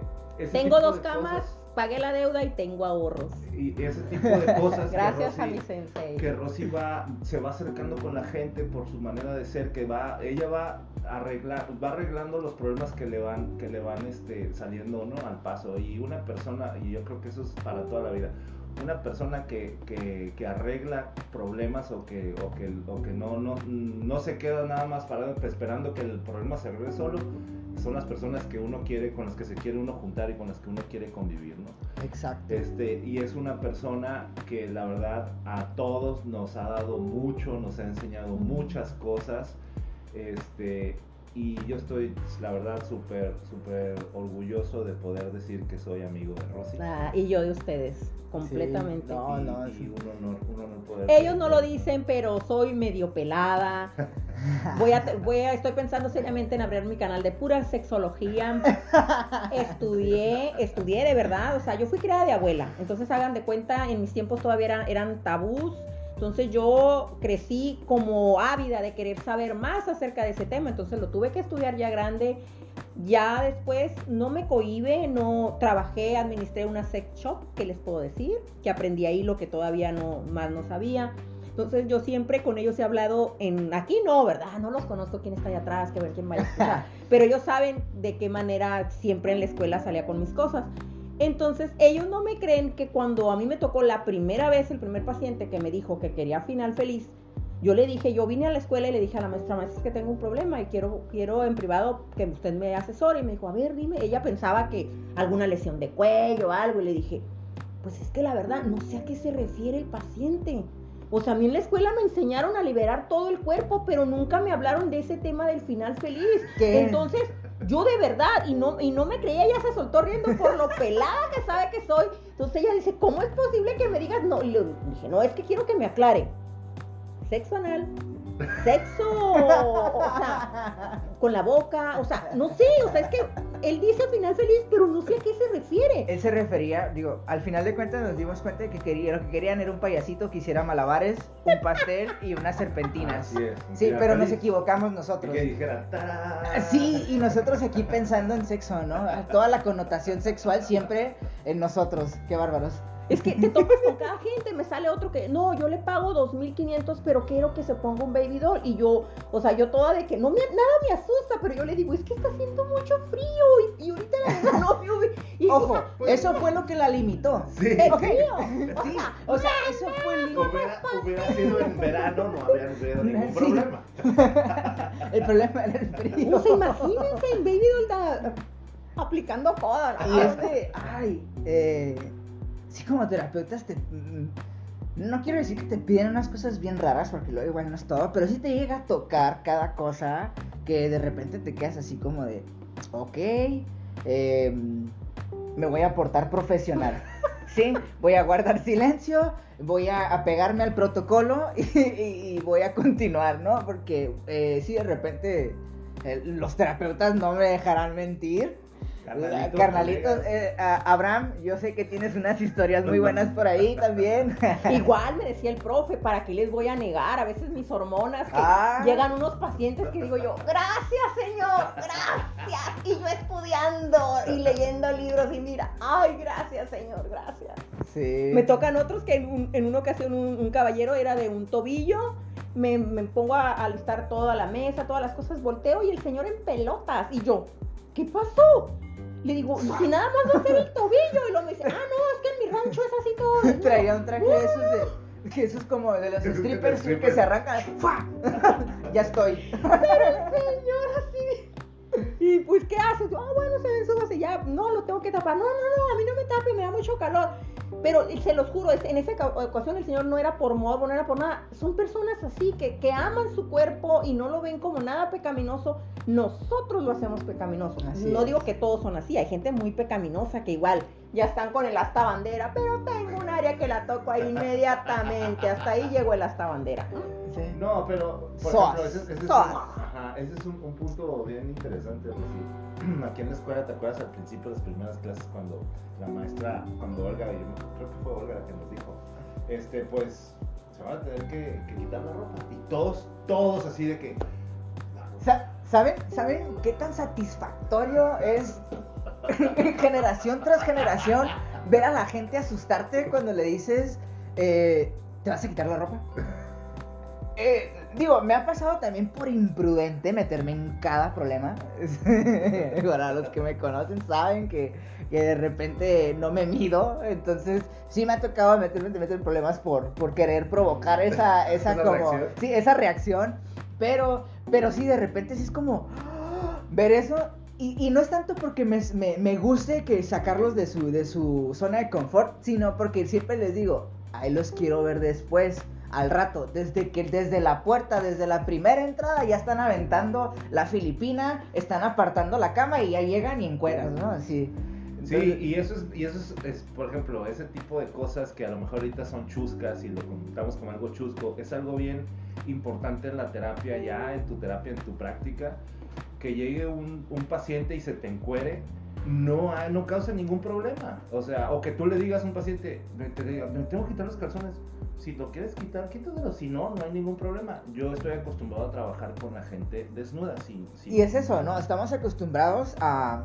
tengo dos camas, pagué la deuda y tengo ahorros. Y ese tipo de cosas. Gracias Rosy, a mi sensei. Que Rosy va, se va acercando con la gente por su manera de ser, que va, ella va arreglar, va arreglando los problemas que le van, que le van este, saliendo ¿no? al paso. Y una persona, y yo creo que eso es para toda la vida, una persona que, que, arregla problemas o que, o que, o que no, no, no, se queda nada más parado esperando que el problema se arregle solo, son las personas que uno quiere, con las que se quiere uno juntar y con las que uno quiere convivir, ¿no? Exacto. Este, y es una persona que la verdad a todos nos ha dado mucho, nos ha enseñado muchas cosas, este, y yo estoy, la verdad, súper, súper orgulloso de poder decir que soy amigo de Rosy. Ah, y yo de ustedes, completamente. no, no, y, un honor, un honor poder. Ellos no lo dicen, pero soy medio pelada. Voy a, voy a, estoy pensando seriamente en abrir mi canal de pura sexología. estudié, estudié de verdad, o sea, yo fui criada de abuela, entonces hagan de cuenta, en mis tiempos todavía eran, eran tabús entonces yo crecí como ávida de querer saber más acerca de ese tema, entonces lo tuve que estudiar ya grande. Ya después no me cohibe, no trabajé, administré una sex shop, que les puedo decir, que aprendí ahí lo que todavía no más no sabía. Entonces yo siempre con ellos he hablado en aquí no, ¿verdad? No los conozco quién está allá atrás, que ver quién va a pero ellos saben de qué manera siempre en la escuela salía con mis cosas. Entonces, ellos no me creen que cuando a mí me tocó la primera vez el primer paciente que me dijo que quería final feliz, yo le dije, yo vine a la escuela y le dije a la maestra, maestra, es que tengo un problema y quiero, quiero en privado que usted me asesore. Y me dijo, a ver, dime. Ella pensaba que alguna lesión de cuello o algo. Y le dije, pues es que la verdad, no sé a qué se refiere el paciente. O sea, a mí en la escuela me enseñaron a liberar todo el cuerpo, pero nunca me hablaron de ese tema del final feliz. Entonces, yo de verdad, y no, y no me creía, ella se soltó riendo por lo pelada que sabe que soy. Entonces ella dice, ¿cómo es posible que me digas no? Y le dije, no, es que quiero que me aclare. Sexo anal, sexo, o sea, con la boca, o sea, no sé, o sea, es que él dice final feliz, pero no sé a qué se refiere. Él se refería, digo, al final de cuentas nos dimos cuenta de que quería, lo que querían era un payasito que hiciera malabares, un pastel y unas serpentinas. Así es. Sí, pero nos equivocamos Y nosotros. que dijera, "Tarán". Sí, y nosotros aquí pensando en sexo, ¿no? Toda la connotación sexual siempre en nosotros. Qué bárbaros. Es que te topas con cada gente, me sale otro que, no, yo le pago 2.500, pero quiero que se ponga un baby doll. Y yo, o sea, yo toda de que no me, nada me asusta, pero yo le digo, es que está haciendo mucho frío. Y, y ahorita la nena no y, Ojo, eso fue lo que la limitó. Sí. ¿En serio? O Sí, sea, o sea, eso fue el límite. Hubiera, hubiera sido en verano, no habría habido ningún Sí. problema. El problema era el frío. O sea, imagínense el baby doll da- aplicando joda. ¿no? Y este, ay, eh, sí como terapeutas te... mm, No quiero decir que te piden unas cosas bien raras, porque luego igual no es todo, pero sí te llega a tocar cada cosa que de repente te quedas así como de, ok, eh, me voy a portar profesional. Sí, voy a guardar silencio, voy a apegarme al protocolo y, y- y voy a continuar, ¿no? Porque eh, sí, de repente eh, los terapeutas no me dejarán mentir. Carnalito, Carnalitos, eh, Abraham, yo sé que tienes unas historias muy buenas por ahí también. Igual me decía el profe, ¿para qué les voy a negar? A veces mis hormonas, que Ah. llegan unos pacientes que digo yo, gracias señor, gracias. Y yo estudiando y leyendo libros y mira, ay, gracias señor, gracias. Sí. Me tocan otros que en, un- en una ocasión un, un caballero era de un tobillo, me, me pongo a, a listar toda la mesa, todas las cosas, volteo y el señor en pelotas. Y yo, ¿qué pasó? Le digo, si nada más va a ser el tobillo. Y luego me dice, ah, no, es que en mi rancho es así todo. Traía un traje de esos de. Que esos como de los strippers que se arrancan. ¡Fua! ya estoy. señor así. Y pues, ¿qué haces? Ah, bueno, se ven, súbase ya. No, lo tengo que tapar. No, no, no, a mí no me tape, me da mucho calor. Pero se los juro, en esa ca- ocasión el señor no era por morbo, no era por nada. Son personas así que, que aman su cuerpo y no lo ven como nada pecaminoso. Nosotros lo hacemos pecaminoso. Así no es. digo que todos son así. Hay gente muy pecaminosa que igual ya están con el asta bandera, pero tengo un área que la toco ahí inmediatamente. Hasta ahí llegó el asta bandera. Sí. No, pero, por Sos. ejemplo, ese, ese es, un, ajá, ese es un, un punto bien interesante. Rosy. Aquí en la escuela, ¿te acuerdas al principio de las primeras clases cuando la maestra, cuando Olga, yo creo que fue Olga la que nos dijo, este, pues, se van a tener que, que quitar la ropa? Y todos, todos así de que, Sa- ¿Saben, ¿Saben qué tan satisfactorio es generación tras generación ver a la gente asustarte cuando le dices, eh, ¿te vas a quitar la ropa? Eh, digo, me ha pasado también por imprudente meterme en cada problema. Para los que me conocen saben que, que de repente no me mido. Entonces sí me ha tocado meterme, meterme en problemas por, por querer provocar esa, esa, como... reacción. Sí, esa reacción. Pero, pero sí, de repente sí es como ver eso. Y, y no es tanto porque me, me, me guste que sacarlos de su, de su zona de confort, sino porque siempre les digo, ahí los quiero ver después, al rato, desde que desde la puerta, desde la primera entrada, ya están aventando la filipina, están apartando la cama y ya llegan y encueras, ¿no? Así. Sí, y eso es, y eso es, es, por ejemplo, ese tipo de cosas que a lo mejor ahorita son chuscas y lo contamos como algo chusco, es algo bien importante en la terapia ya, en tu terapia, en tu práctica, que llegue un, un paciente y se te encuere, no, no causa ningún problema. O sea, o que tú le digas a un paciente, me, te diga, me tengo que quitar los calzones. Si lo quieres quitar, quítatelo. Si no, no hay ningún problema. Yo estoy acostumbrado a trabajar con la gente desnuda. Sin, sin- Y es eso, ¿no? Estamos acostumbrados a,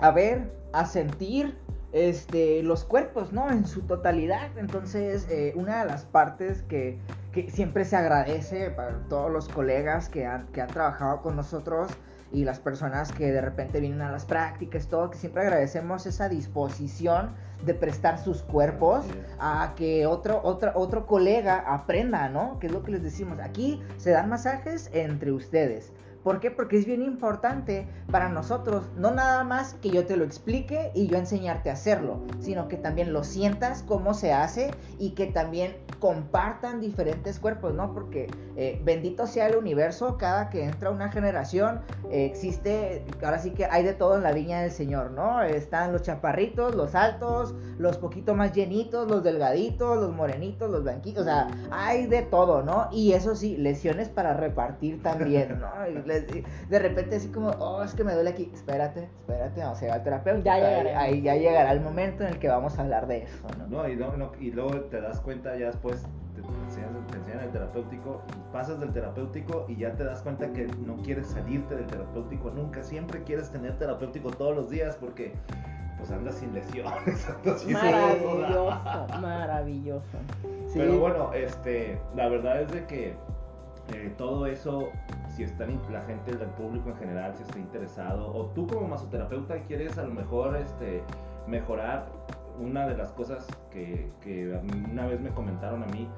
a ver, a sentir este, los cuerpos, ¿no? En su totalidad. Entonces, eh, una de las partes que, que siempre se agradece para todos los colegas que han, que han trabajado con nosotros y las personas que de repente vienen a las prácticas, todo, que siempre agradecemos esa disposición de prestar sus cuerpos a que otro, otro, otro colega aprenda, ¿no? Que es lo que les decimos. Aquí se dan masajes entre ustedes. ¿Por qué? Porque es bien importante para nosotros, no nada más que yo te lo explique y yo enseñarte a hacerlo, sino que también lo sientas cómo se hace y que también compartan diferentes cuerpos, ¿no? Porque eh, bendito sea el universo, cada que entra una generación eh, existe, ahora sí que hay de todo en la viña del Señor, ¿no? Están los chaparritos, los altos, los poquito más llenitos, los delgaditos, los morenitos, los blanquitos, o sea, hay de todo, ¿no? Y eso sí, lesiones para repartir también, ¿no? de repente así como, oh, es que me duele aquí, espérate, espérate, vamos a ir al terapeuta. Ya llegará. Ahí ya llegará el momento en el que vamos a hablar de eso, ¿no? No, y, no, no, y luego te das cuenta ya después, te, te enseñan, te enseñan el terapéutico, pasas del terapéutico y ya te das cuenta que no quieres salirte del terapéutico nunca, siempre quieres tener terapéutico todos los días porque pues andas sin lesiones. andas sin Maravilloso, maravilloso. Sí. Pero bueno, este, la verdad es de que eh, todo eso, si está la gente del público en general, si está interesado, o tú como masoterapeuta quieres a lo mejor este, mejorar una de las cosas que, que una vez me comentaron a mí,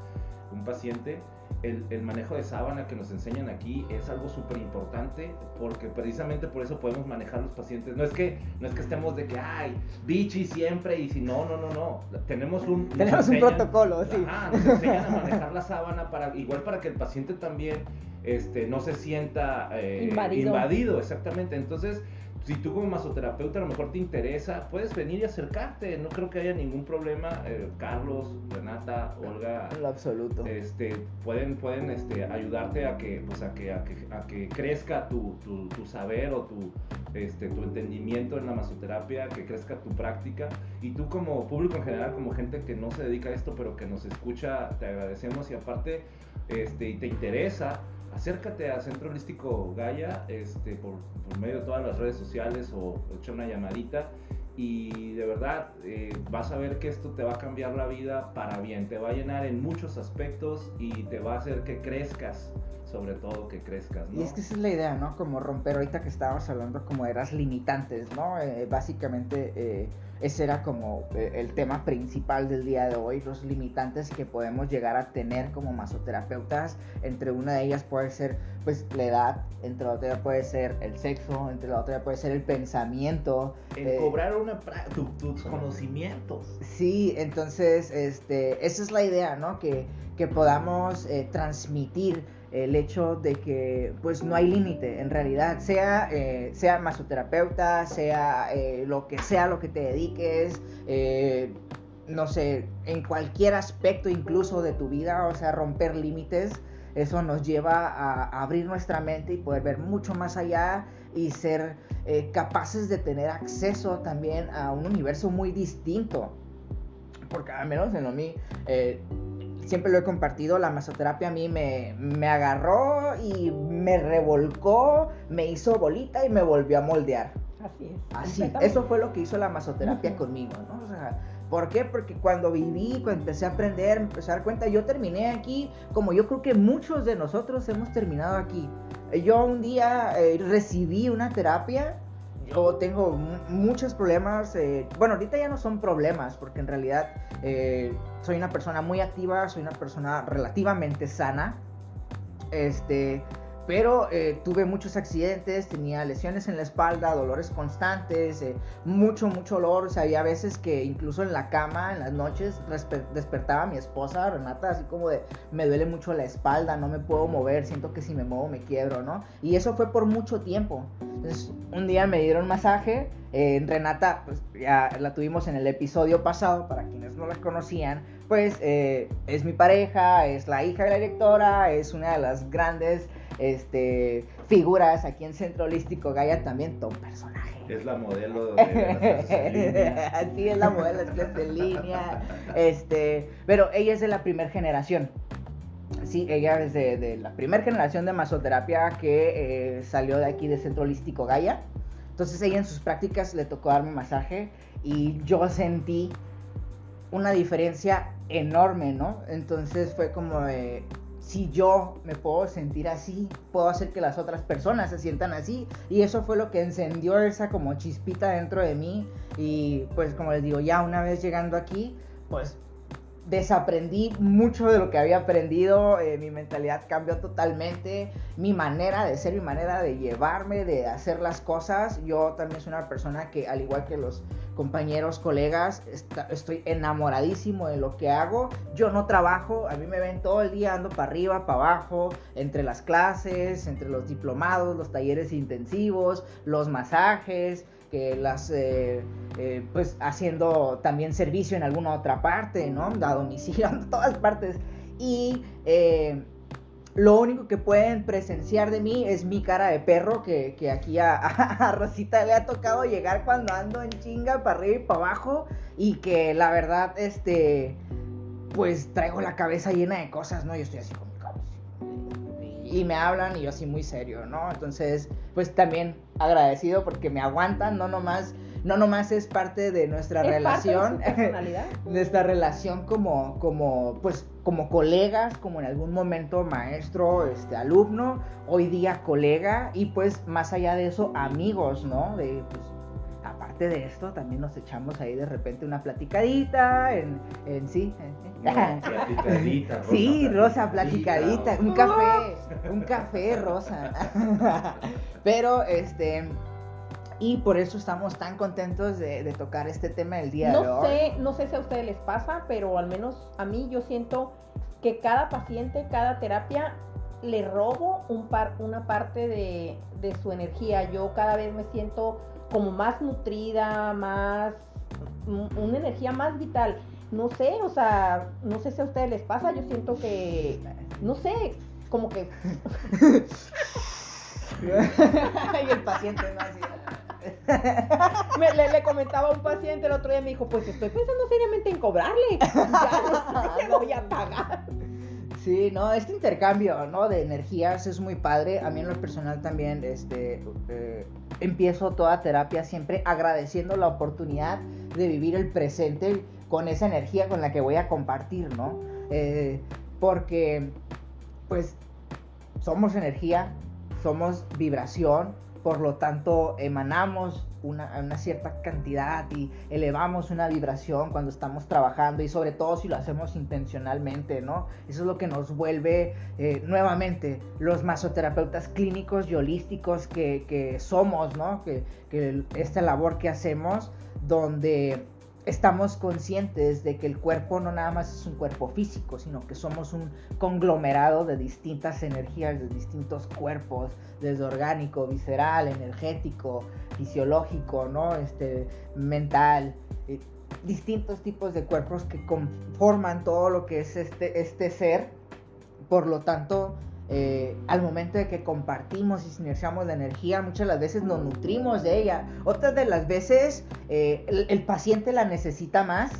un paciente, el, el manejo de sábana que nos enseñan aquí es algo súper importante porque precisamente por eso podemos manejar los pacientes. No es que no es que estemos de que, ay, bichi siempre y si no, no, no, no. Tenemos un, Tenemos un protocolo, sí. Ajá, nos enseñan a manejar la sábana para, igual para que el paciente también este, no se sienta eh, Invadido. invadido, exactamente. Entonces, si tú como masoterapeuta a lo mejor te interesa, puedes venir y acercarte. No creo que haya ningún problema. Eh, Carlos, Renata, Olga, En lo absoluto. este, pueden, pueden este, ayudarte a que, pues, a que, a que, a que crezca tu, tu, tu saber o tu, este, tu entendimiento en la masoterapia, que crezca tu práctica. Y tú como público en general, como gente que no se dedica a esto, pero que nos escucha, te agradecemos y aparte este, te interesa, acércate a Centro Holístico Gaia este, por, medio de todas las redes sociales o echa una llamadita y de verdad eh, vas a ver que esto te va a cambiar la vida para bien, te va a llenar en muchos aspectos y te va a hacer que crezcas, sobre todo que crezcas, ¿no? Y es que esa es la idea, ¿no? Como romper ahorita que estábamos hablando como de las limitantes, ¿no? Eh, básicamente eh, ese era como eh, el tema principal del día de hoy, los limitantes que podemos llegar a tener como masoterapeutas. Entre una de ellas puede ser pues la edad, entre la otra puede ser el sexo, entre la otra puede ser el pensamiento. En eh, cobrar una pra- tu- tus conocimientos. Sí, entonces, este, esa es la idea, ¿no? Que, que podamos eh, transmitir el hecho de que, pues, no hay límite, en realidad, sea, eh, sea masoterapeuta, sea eh, lo que sea lo que te dediques, eh, no sé, en cualquier aspecto incluso de tu vida, o sea, romper límites, eso nos lleva a, abrir nuestra mente y poder ver mucho más allá y ser capaces de tener acceso también a un universo muy distinto. Porque al menos en lo mí, eh, siempre lo he compartido, la masoterapia a mí me, me agarró y me revolcó, me hizo bolita y me volvió a moldear. Así es. Así, eso fue lo que hizo la masoterapia conmigo, ¿no? O sea, ¿por qué? Porque cuando viví, cuando empecé a aprender, me empecé a dar cuenta, yo terminé aquí, como yo creo que muchos de nosotros hemos terminado aquí. Yo un día eh, recibí una terapia, tengo mu- muchos problemas, eh, bueno, ahorita ya no son problemas, porque en realidad eh, soy una persona muy activa, soy una persona relativamente sana, este, pero eh, tuve muchos accidentes, tenía lesiones en la espalda, dolores constantes, eh, mucho, mucho olor. O sea, había veces que incluso en la cama, en las noches, despertaba a mi esposa, Renata, así como de, me duele mucho la espalda, no me puedo mover, siento que si me muevo me quiebro, ¿no? Y eso fue por mucho tiempo. Entonces, un día me dieron masaje. eh, Renata, pues ya la tuvimos en el episodio pasado, para quienes no la conocían, pues eh, es mi pareja, es la hija de la directora, es una de las grandes este, figuras aquí en Centro Holístico Gaia, también todo un personaje. Es la modelo de las en. Así es la modelo de las clases en línea. Este, pero ella es de la primera generación. Sí, ella es de, de la primera generación de masoterapia que eh, salió de aquí de Centro Holístico Gaia. Entonces ella en sus prácticas le tocó darme masaje y yo sentí una diferencia enorme, ¿no? Entonces fue como de, si yo me puedo sentir así, puedo hacer que las otras personas se sientan así. Y eso fue lo que encendió esa como chispita dentro de mí. Y pues como les digo, ya una vez llegando aquí, pues desaprendí mucho de lo que había aprendido, eh, mi mentalidad cambió totalmente, mi manera de ser, mi manera de llevarme, de hacer las cosas. Yo también soy una persona que, al igual que los compañeros, colegas, estoy enamoradísimo de lo que hago. Yo no trabajo, a mí me ven todo el día ando para arriba, para abajo, entre las clases, entre los diplomados, los talleres intensivos, los masajes, que las, eh, eh, pues haciendo también servicio en alguna otra parte, ¿no? A domicilio, en todas partes. Y eh, lo único que pueden presenciar de mí es mi cara de perro, que, aquí a, Rosita le ha tocado llegar cuando ando en chinga para arriba y para abajo. Y que la verdad, este, pues traigo la cabeza llena de cosas, ¿no? Yo estoy así con mi cabeza. Y me hablan y yo así muy serio, ¿no? Entonces, pues también agradecido porque me aguantan, no nomás, no nomás es parte de nuestra relación, nuestra relación como, como, pues, como colegas, como en algún momento maestro, este, alumno, hoy día colega y pues más allá de eso amigos, ¿no? De, pues, aparte de esto, también nos echamos ahí de repente una platicadita, en, en sí. platicadita, Rosa. Sí, Rosa, platicadita, un café, un café, Rosa. Pero, este, y por eso estamos tan contentos de, tocar este tema el día no de hoy. Sé, no sé si a ustedes les pasa, pero al menos a mí yo siento que cada paciente, cada terapia, le robo un par, una parte de, de su energía. Yo cada vez me siento como más nutrida, más, una energía más vital. No sé, o sea, no sé si a ustedes les pasa, yo siento que, no sé, como que... y el paciente no me, le, comentaba a un paciente el otro día, me dijo, pues estoy pensando seriamente en cobrarle. Ya no voy a pagar. Sí, no, este intercambio, ¿no? De energías es muy padre. A mí en lo personal también, este, eh, empiezo toda terapia siempre agradeciendo la oportunidad de vivir el presente con esa energía con la que voy a compartir, ¿no? Eh, porque, pues, somos energía, somos vibración, por lo tanto emanamos una, cierta cantidad y elevamos una vibración cuando estamos trabajando y sobre todo si lo hacemos intencionalmente, ¿no? Eso es lo que nos vuelve eh, nuevamente los masoterapeutas clínicos y holísticos que, somos, ¿no? Que, que esta labor que hacemos donde estamos conscientes de que el cuerpo no nada más es un cuerpo físico, sino que somos un conglomerado de distintas energías, de distintos cuerpos, desde orgánico, visceral, energético, fisiológico, ¿no? Este, mental, eh, distintos tipos de cuerpos que conforman todo lo que es este, este ser. Por lo tanto, eh, al momento de que compartimos y sinergiamos la energía, muchas de las veces nos nutrimos de ella. Otras de las veces eh, el, paciente la necesita más.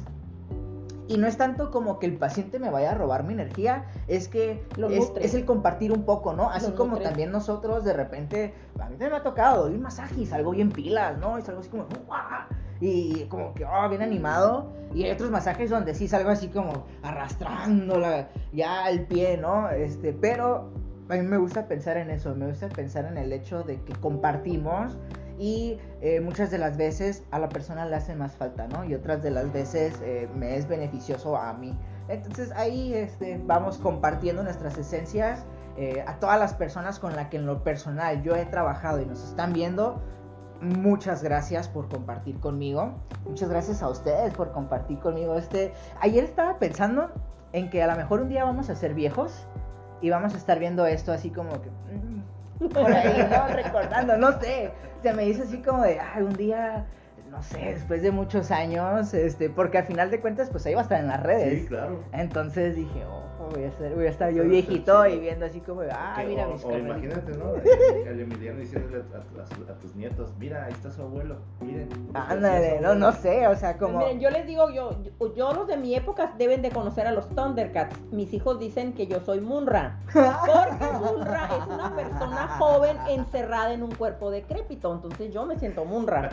Y no es tanto como que el paciente me vaya a robar mi energía, es que es, el compartir un poco, ¿no? Así como también nosotros de repente, a mí me ha tocado doy un masaje y salgo bien pilas, ¿no? Y salgo así como, y como que, oh, bien animado. Y hay otros masajes donde sí salgo así como arrastrando ya el pie, ¿no? Este, pero a mí me gusta pensar en eso, me gusta pensar en el hecho de que compartimos y eh, muchas de las veces a la persona le hace más falta, ¿no? Y otras de las veces eh, me es beneficioso a mí. Entonces ahí este, vamos compartiendo nuestras esencias. Eh, a todas las personas con las que en lo personal yo he trabajado y nos están viendo, muchas gracias por compartir conmigo. Muchas gracias a ustedes por compartir conmigo este. Ayer estaba pensando en que a lo mejor un día vamos a ser viejos y vamos a estar viendo esto así como que mm, por ahí, ¿no? Recordando, no sé. Se me dice así como de, ay, un día no sé, después de muchos años, este, porque al final de cuentas, pues ahí va a estar en las redes. Sí, claro. Entonces dije, oh, voy a, voy a estar yo viejito y viendo así como, ah, mira mis O imagínate, ¿no? El Emiliano diciéndole a, tus nietos, mira, ahí está su abuelo, miren. Ándale, no, no sé, o sea, como... Miren, yo les digo, yo, yo, los de mi época deben de conocer a los Thundercats. Mis hijos dicen que yo soy Munra. Porque Munra es una persona joven encerrada en un cuerpo decrépito. Entonces yo me siento Munra.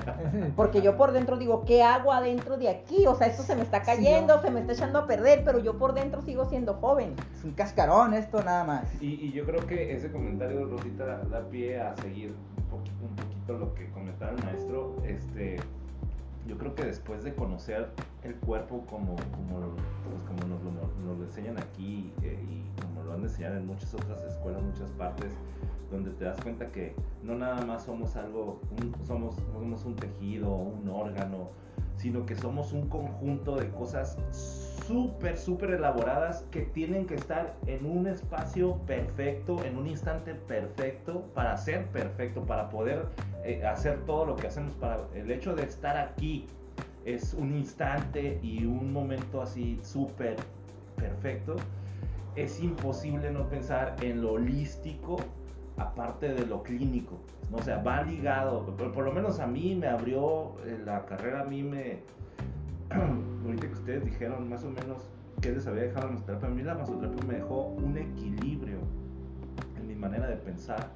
Porque yo por dentro digo, ¿qué hago adentro de aquí? O sea, esto se me está cayendo, se me está echando a perder, pero yo por dentro sigo siendo joven. Es un cascarón esto nada más. Y, yo creo que ese comentario, Rosita, da pie a seguir un poquito, lo que comentaba el maestro. Este, yo creo que después de conocer el cuerpo como, como, pues, como nos, lo, nos, lo, enseñan aquí eh, y como lo han enseñado en muchas otras escuelas, muchas partes, donde te das cuenta que no nada más somos algo, somos, somos un tejido, un órgano, sino que somos un conjunto de cosas súper, súper elaboradas que tienen que estar en un espacio perfecto, en un instante perfecto, para ser perfecto, para poder eh, hacer todo lo que hacemos. Para el hecho de estar aquí es un instante y un momento así súper perfecto. Es imposible no pensar en lo holístico aparte de lo clínico. ¿no? O sea, va ligado, por, por lo menos a mí me abrió eh, la carrera, a mí me, ahorita que ustedes dijeron más o menos qué les había dejado la masoterapia, a mí la masoterapia me dejó un equilibrio en mi manera de pensar,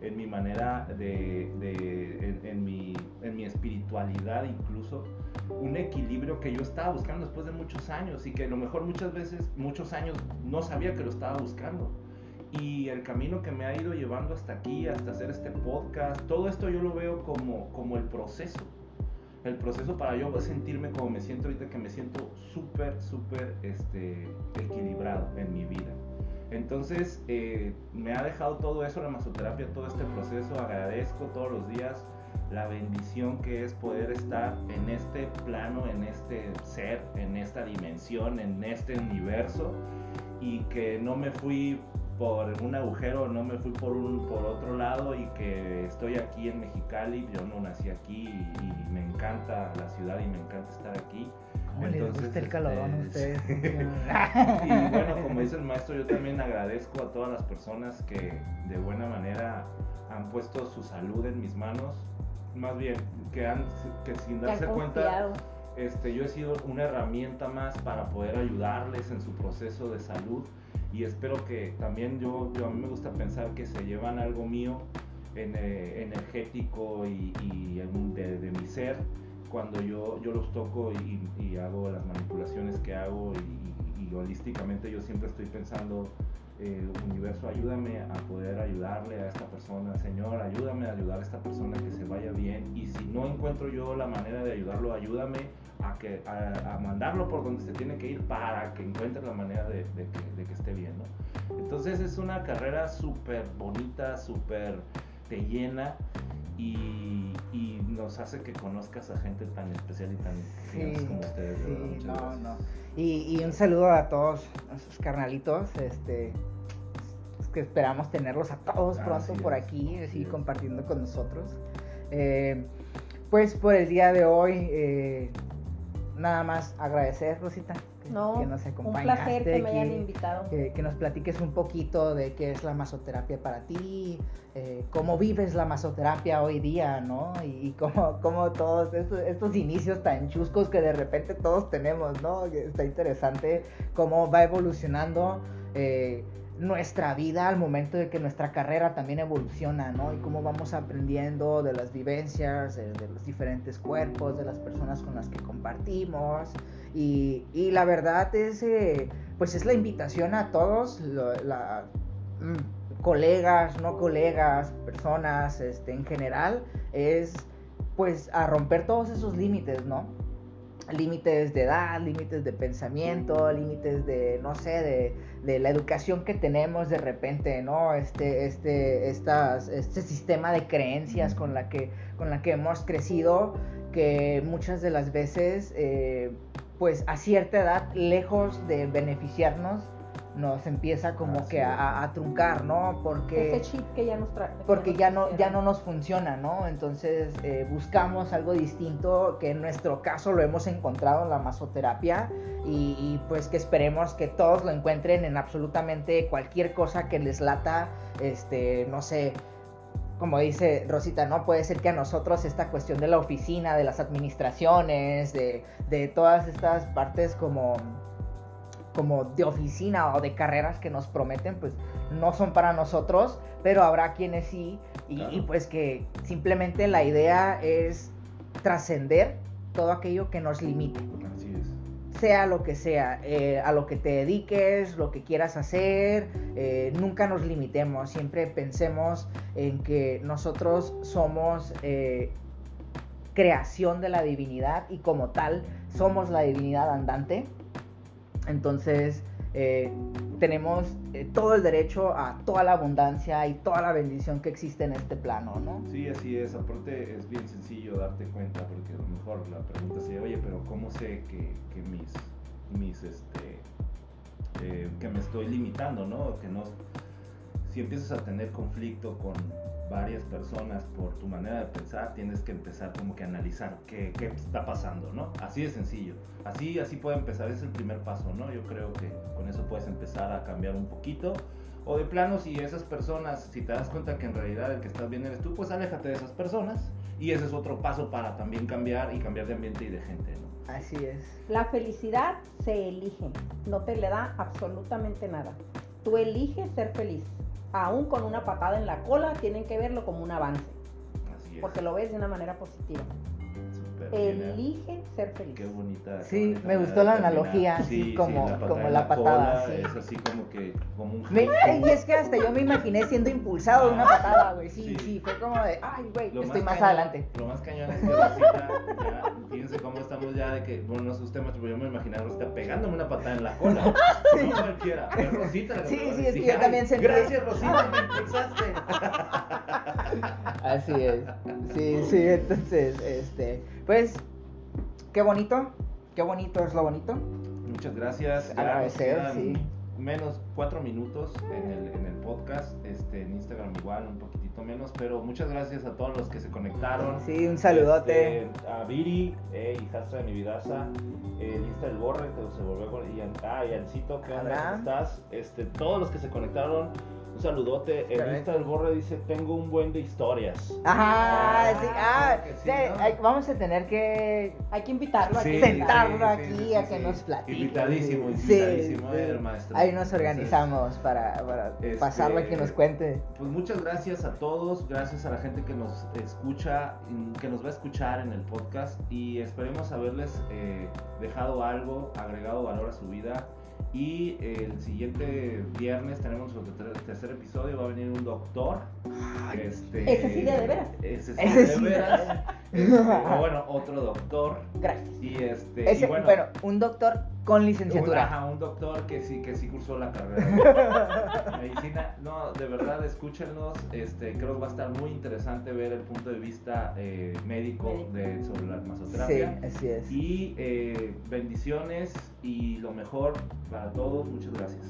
en mi manera de, en, mi, en mi espiritualidad incluso, un equilibrio que yo estaba buscando después de muchos años y que a lo mejor muchas veces, muchos años no sabía que lo estaba buscando y el camino que me ha ido llevando hasta aquí, hasta hacer este podcast, todo esto yo lo veo como, como el proceso. El proceso para yo sentirme como me siento ahorita, que me siento súper, súper este, equilibrado en mi vida. Entonces, eh, me ha dejado todo eso, la masoterapia, todo este proceso. Agradezco todos los días la bendición que es poder estar en este plano, en este ser, en esta dimensión, en este universo y que no me fui por un agujero, no me fui por un por otro lado y que estoy aquí en Mexicali, yo no nací aquí y, me encanta la ciudad y me encanta estar aquí. ¿Cómo les gusta el calorón a este, ustedes? y bueno, como dice el maestro, yo también agradezco a todas las personas que de buena manera han puesto su salud en mis manos, más bien que han que sin darse cuenta este, yo he sido una herramienta más para poder ayudarles en su proceso de salud y espero que también yo, yo a mí me gusta pensar que se llevan algo mío eh, energético y, de, mi ser cuando yo, yo los toco y, hago las manipulaciones que hago y, holísticamente yo siempre estoy pensando eh, universo ayúdame a poder ayudarle a esta persona Señor ayúdame a ayudar a esta persona que se vaya bien y si no encuentro yo la manera de ayudarlo ayúdame a, que, a, mandarlo por donde se tiene que ir para que encuentre la manera de, que, esté bien, ¿no? Entonces es una carrera súper bonita, súper te llena y, nos hace que conozcas a gente tan especial y tan como ustedes. Sí, no, no. Y, un saludo a todos nuestros carnalitos, este que esperamos tenerlos a todos pronto por aquí, así compartiendo con nosotros. Eh, pues por el día de hoy eh, nada más agradecer, Rosita, que, nos acompañaste. Un placer que me hayan invitado. Que, nos platiques un poquito de qué es la masoterapia para ti, eh, cómo vives la masoterapia hoy día, ¿no? Y, cómo, cómo, todos estos, inicios tan chuscos que de repente todos tenemos, ¿no? Está interesante cómo va evolucionando. Eh, nuestra vida al momento de que nuestra carrera también evoluciona, ¿no? Y cómo vamos aprendiendo de las vivencias, de, los diferentes cuerpos, de las personas con las que compartimos. Y, y la verdad es, eh, pues es la invitación a todos, la, mm, colegas, no colegas, personas este, en general, es pues a romper todos esos límites, ¿no? Límites de edad, límites de pensamiento, límites de, no sé, de, de, la educación que tenemos de repente, ¿no? Este, este, estas, este sistema de creencias con la que, con la que hemos crecido, que muchas de las veces, eh, pues a cierta edad, lejos de beneficiarnos, nos empieza como que a, truncar, ¿no? Porque ese chip que ya nos trae. Porque ya no, ya no nos funciona, ¿no? Entonces eh, buscamos algo distinto que en nuestro caso lo hemos encontrado en la masoterapia y, pues que esperemos que todos lo encuentren en absolutamente cualquier cosa que les lata, este, no sé, como dice Rosita, ¿no? Puede ser que a nosotros esta cuestión de la oficina, de las administraciones, de, de todas estas partes como como de oficina o de carreras que nos prometen, pues no son para nosotros, pero habrá quienes sí, y, pues que simplemente la idea es trascender todo aquello que nos limite. Así es. Sea lo que sea, eh, a lo que te dediques, lo que quieras hacer, eh, nunca nos limitemos, siempre pensemos en que nosotros somos eh, creación de la divinidad y como tal somos la divinidad andante. Entonces, eh, tenemos eh, todo el derecho a toda la abundancia y toda la bendición que existe en este plano, ¿no? Sí, así es. Aparte es bien sencillo darte cuenta porque a lo mejor la pregunta sería, oye, pero ¿cómo sé que, que mis, mis, este, eh, que me estoy limitando, ¿no? Que no, si empiezas a tener conflicto con varias personas por tu manera de pensar, tienes que empezar como que a analizar qué, qué está pasando, ¿no? Así de sencillo. Así, así puede empezar, es el primer paso, ¿no? Yo creo que con eso puedes empezar a cambiar un poquito. O de plano, si esas personas, si te das cuenta que en realidad el que estás bien eres tú, pues aléjate de esas personas. Y ese es otro paso para también cambiar y cambiar de ambiente y de gente, ¿no? Así es. La felicidad se elige, no te le da absolutamente nada. Tú eliges ser feliz. Aún con una patada en la cola, tienen que verlo como un avance, Así es. porque lo ves de una manera positiva. Elige ser feliz. Qué bonita. Sí, qué bonita me gustó la terminar. analogía, así como- patada como la patada, cola, sí. Es así como que, como un Me- y es que hasta yo me imaginé siendo impulsado de una patada, güey. Sí, Sí. sí, fue como de, ay, güey, Lo estoy más cañón- adelante. Lo más cañón es que Rosita, ya, fíjense cómo estamos ya de que, bueno, no sé usted, pero yo me imaginé a Rosita pegándome una patada en la cola. No cualquiera, pero Rosita. la Sí, sí, es que yo "Ay, también sentí- Gracias, Rosita, me impulsaste. Así es. Sí, sí, entonces, este, pues, qué bonito, qué bonito es lo bonito. Muchas gracias. Agradecer, sí. Menos cuatro minutos en el, en el podcast, este, en Instagram igual, un poquitito menos, pero muchas gracias a todos los que se conectaron. Sí, un saludote. Este, a Viri, eh, hijastra de mi vidaza, eh, Lista del Borre, que se volvió con. Y, ah, y Ancito, ¿qué onda? Abraham. ¿Cómo estás? Este, todos los que se conectaron, un saludote. El Correcto. Lista del Borre dice: Tengo un buen de historias. Ajá, sí, ah, claro sí, sí, ¿no? hay- vamos a tener que Hay que invitarlo Sí, aquí. sentarlo sí, aquí sí, sí, a que sí. nos platique. Invitadísimo, invitadísimo, sí. el maestro. Ahí nos Entonces, organizamos para, para este, pasarlo y que nos cuente. Pues muchas gracias a todos, gracias a la gente que nos escucha, que nos va a escuchar en el podcast y esperemos haberles eh, dejado algo, agregado valor a su vida. Y el siguiente viernes tenemos nuestro ter- tercer episodio, va a venir un doctor. Este, Ese sí de veras. Ese sí Ese de sí veras. Este, o bueno, otro doctor. Gracias. Y este, Ese, y bueno, bueno, un doctor con un, licenciatura. ajá, un doctor que sí, que sí cursó la carrera de medicina. No, de verdad, escúchenos. Este, creo que va a estar muy interesante ver el punto de vista eh, médico de, sobre la Sí, masoterapia. así es. Y eh, bendiciones y lo mejor para todos. Muchas gracias.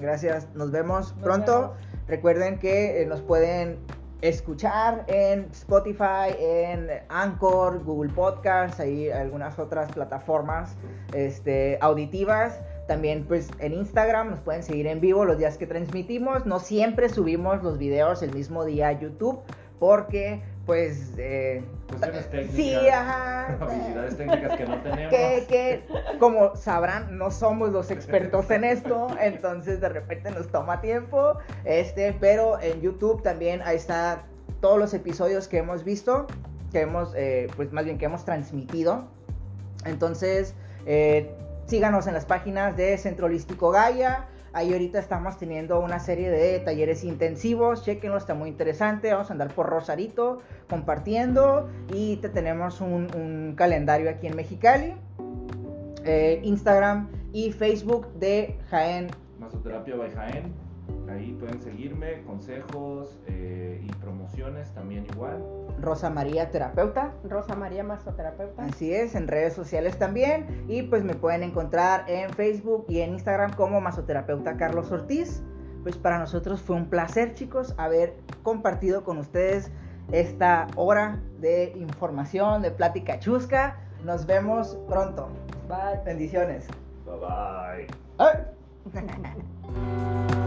Gracias, nos vemos Nos pronto. vemos. Recuerden que eh, nos pueden escuchar en Spotify, en Anchor, Google Podcasts, ahí algunas otras plataformas este, auditivas. También pues en Instagram nos pueden seguir en vivo los días que transmitimos. No siempre subimos los videos el mismo día a YouTube porque pues... eh, Cuestiones técnicas. sí, ajá. Habilidades técnicas que no tenemos. que, que, como sabrán, no somos los expertos en esto, entonces de repente nos toma tiempo, este, pero en YouTube también ahí está todos los episodios que hemos visto, que hemos, eh, pues más bien que hemos transmitido, entonces eh, síganos en las páginas de Centro Holístico Gaia, Ahí ahorita estamos teniendo una serie de talleres intensivos, chequenlo, está muy interesante. Vamos a andar por Rosarito compartiendo y te tenemos un, calendario aquí en Mexicali, eh, Instagram y Facebook de Jaén. Masoterapia by Jaén. Ahí pueden seguirme, consejos eh, y promociones también igual. Rosa María Terapeuta. Rosa María Masoterapeuta. Así es, en redes sociales también. Y pues me pueden encontrar en Facebook y en Instagram como Masoterapeuta Carlos Ortiz. Pues para nosotros fue un placer, chicos, haber compartido con ustedes esta hora de información, de plática chusca. Nos vemos pronto. Bye. Bendiciones. Bye bye. ¡Ay!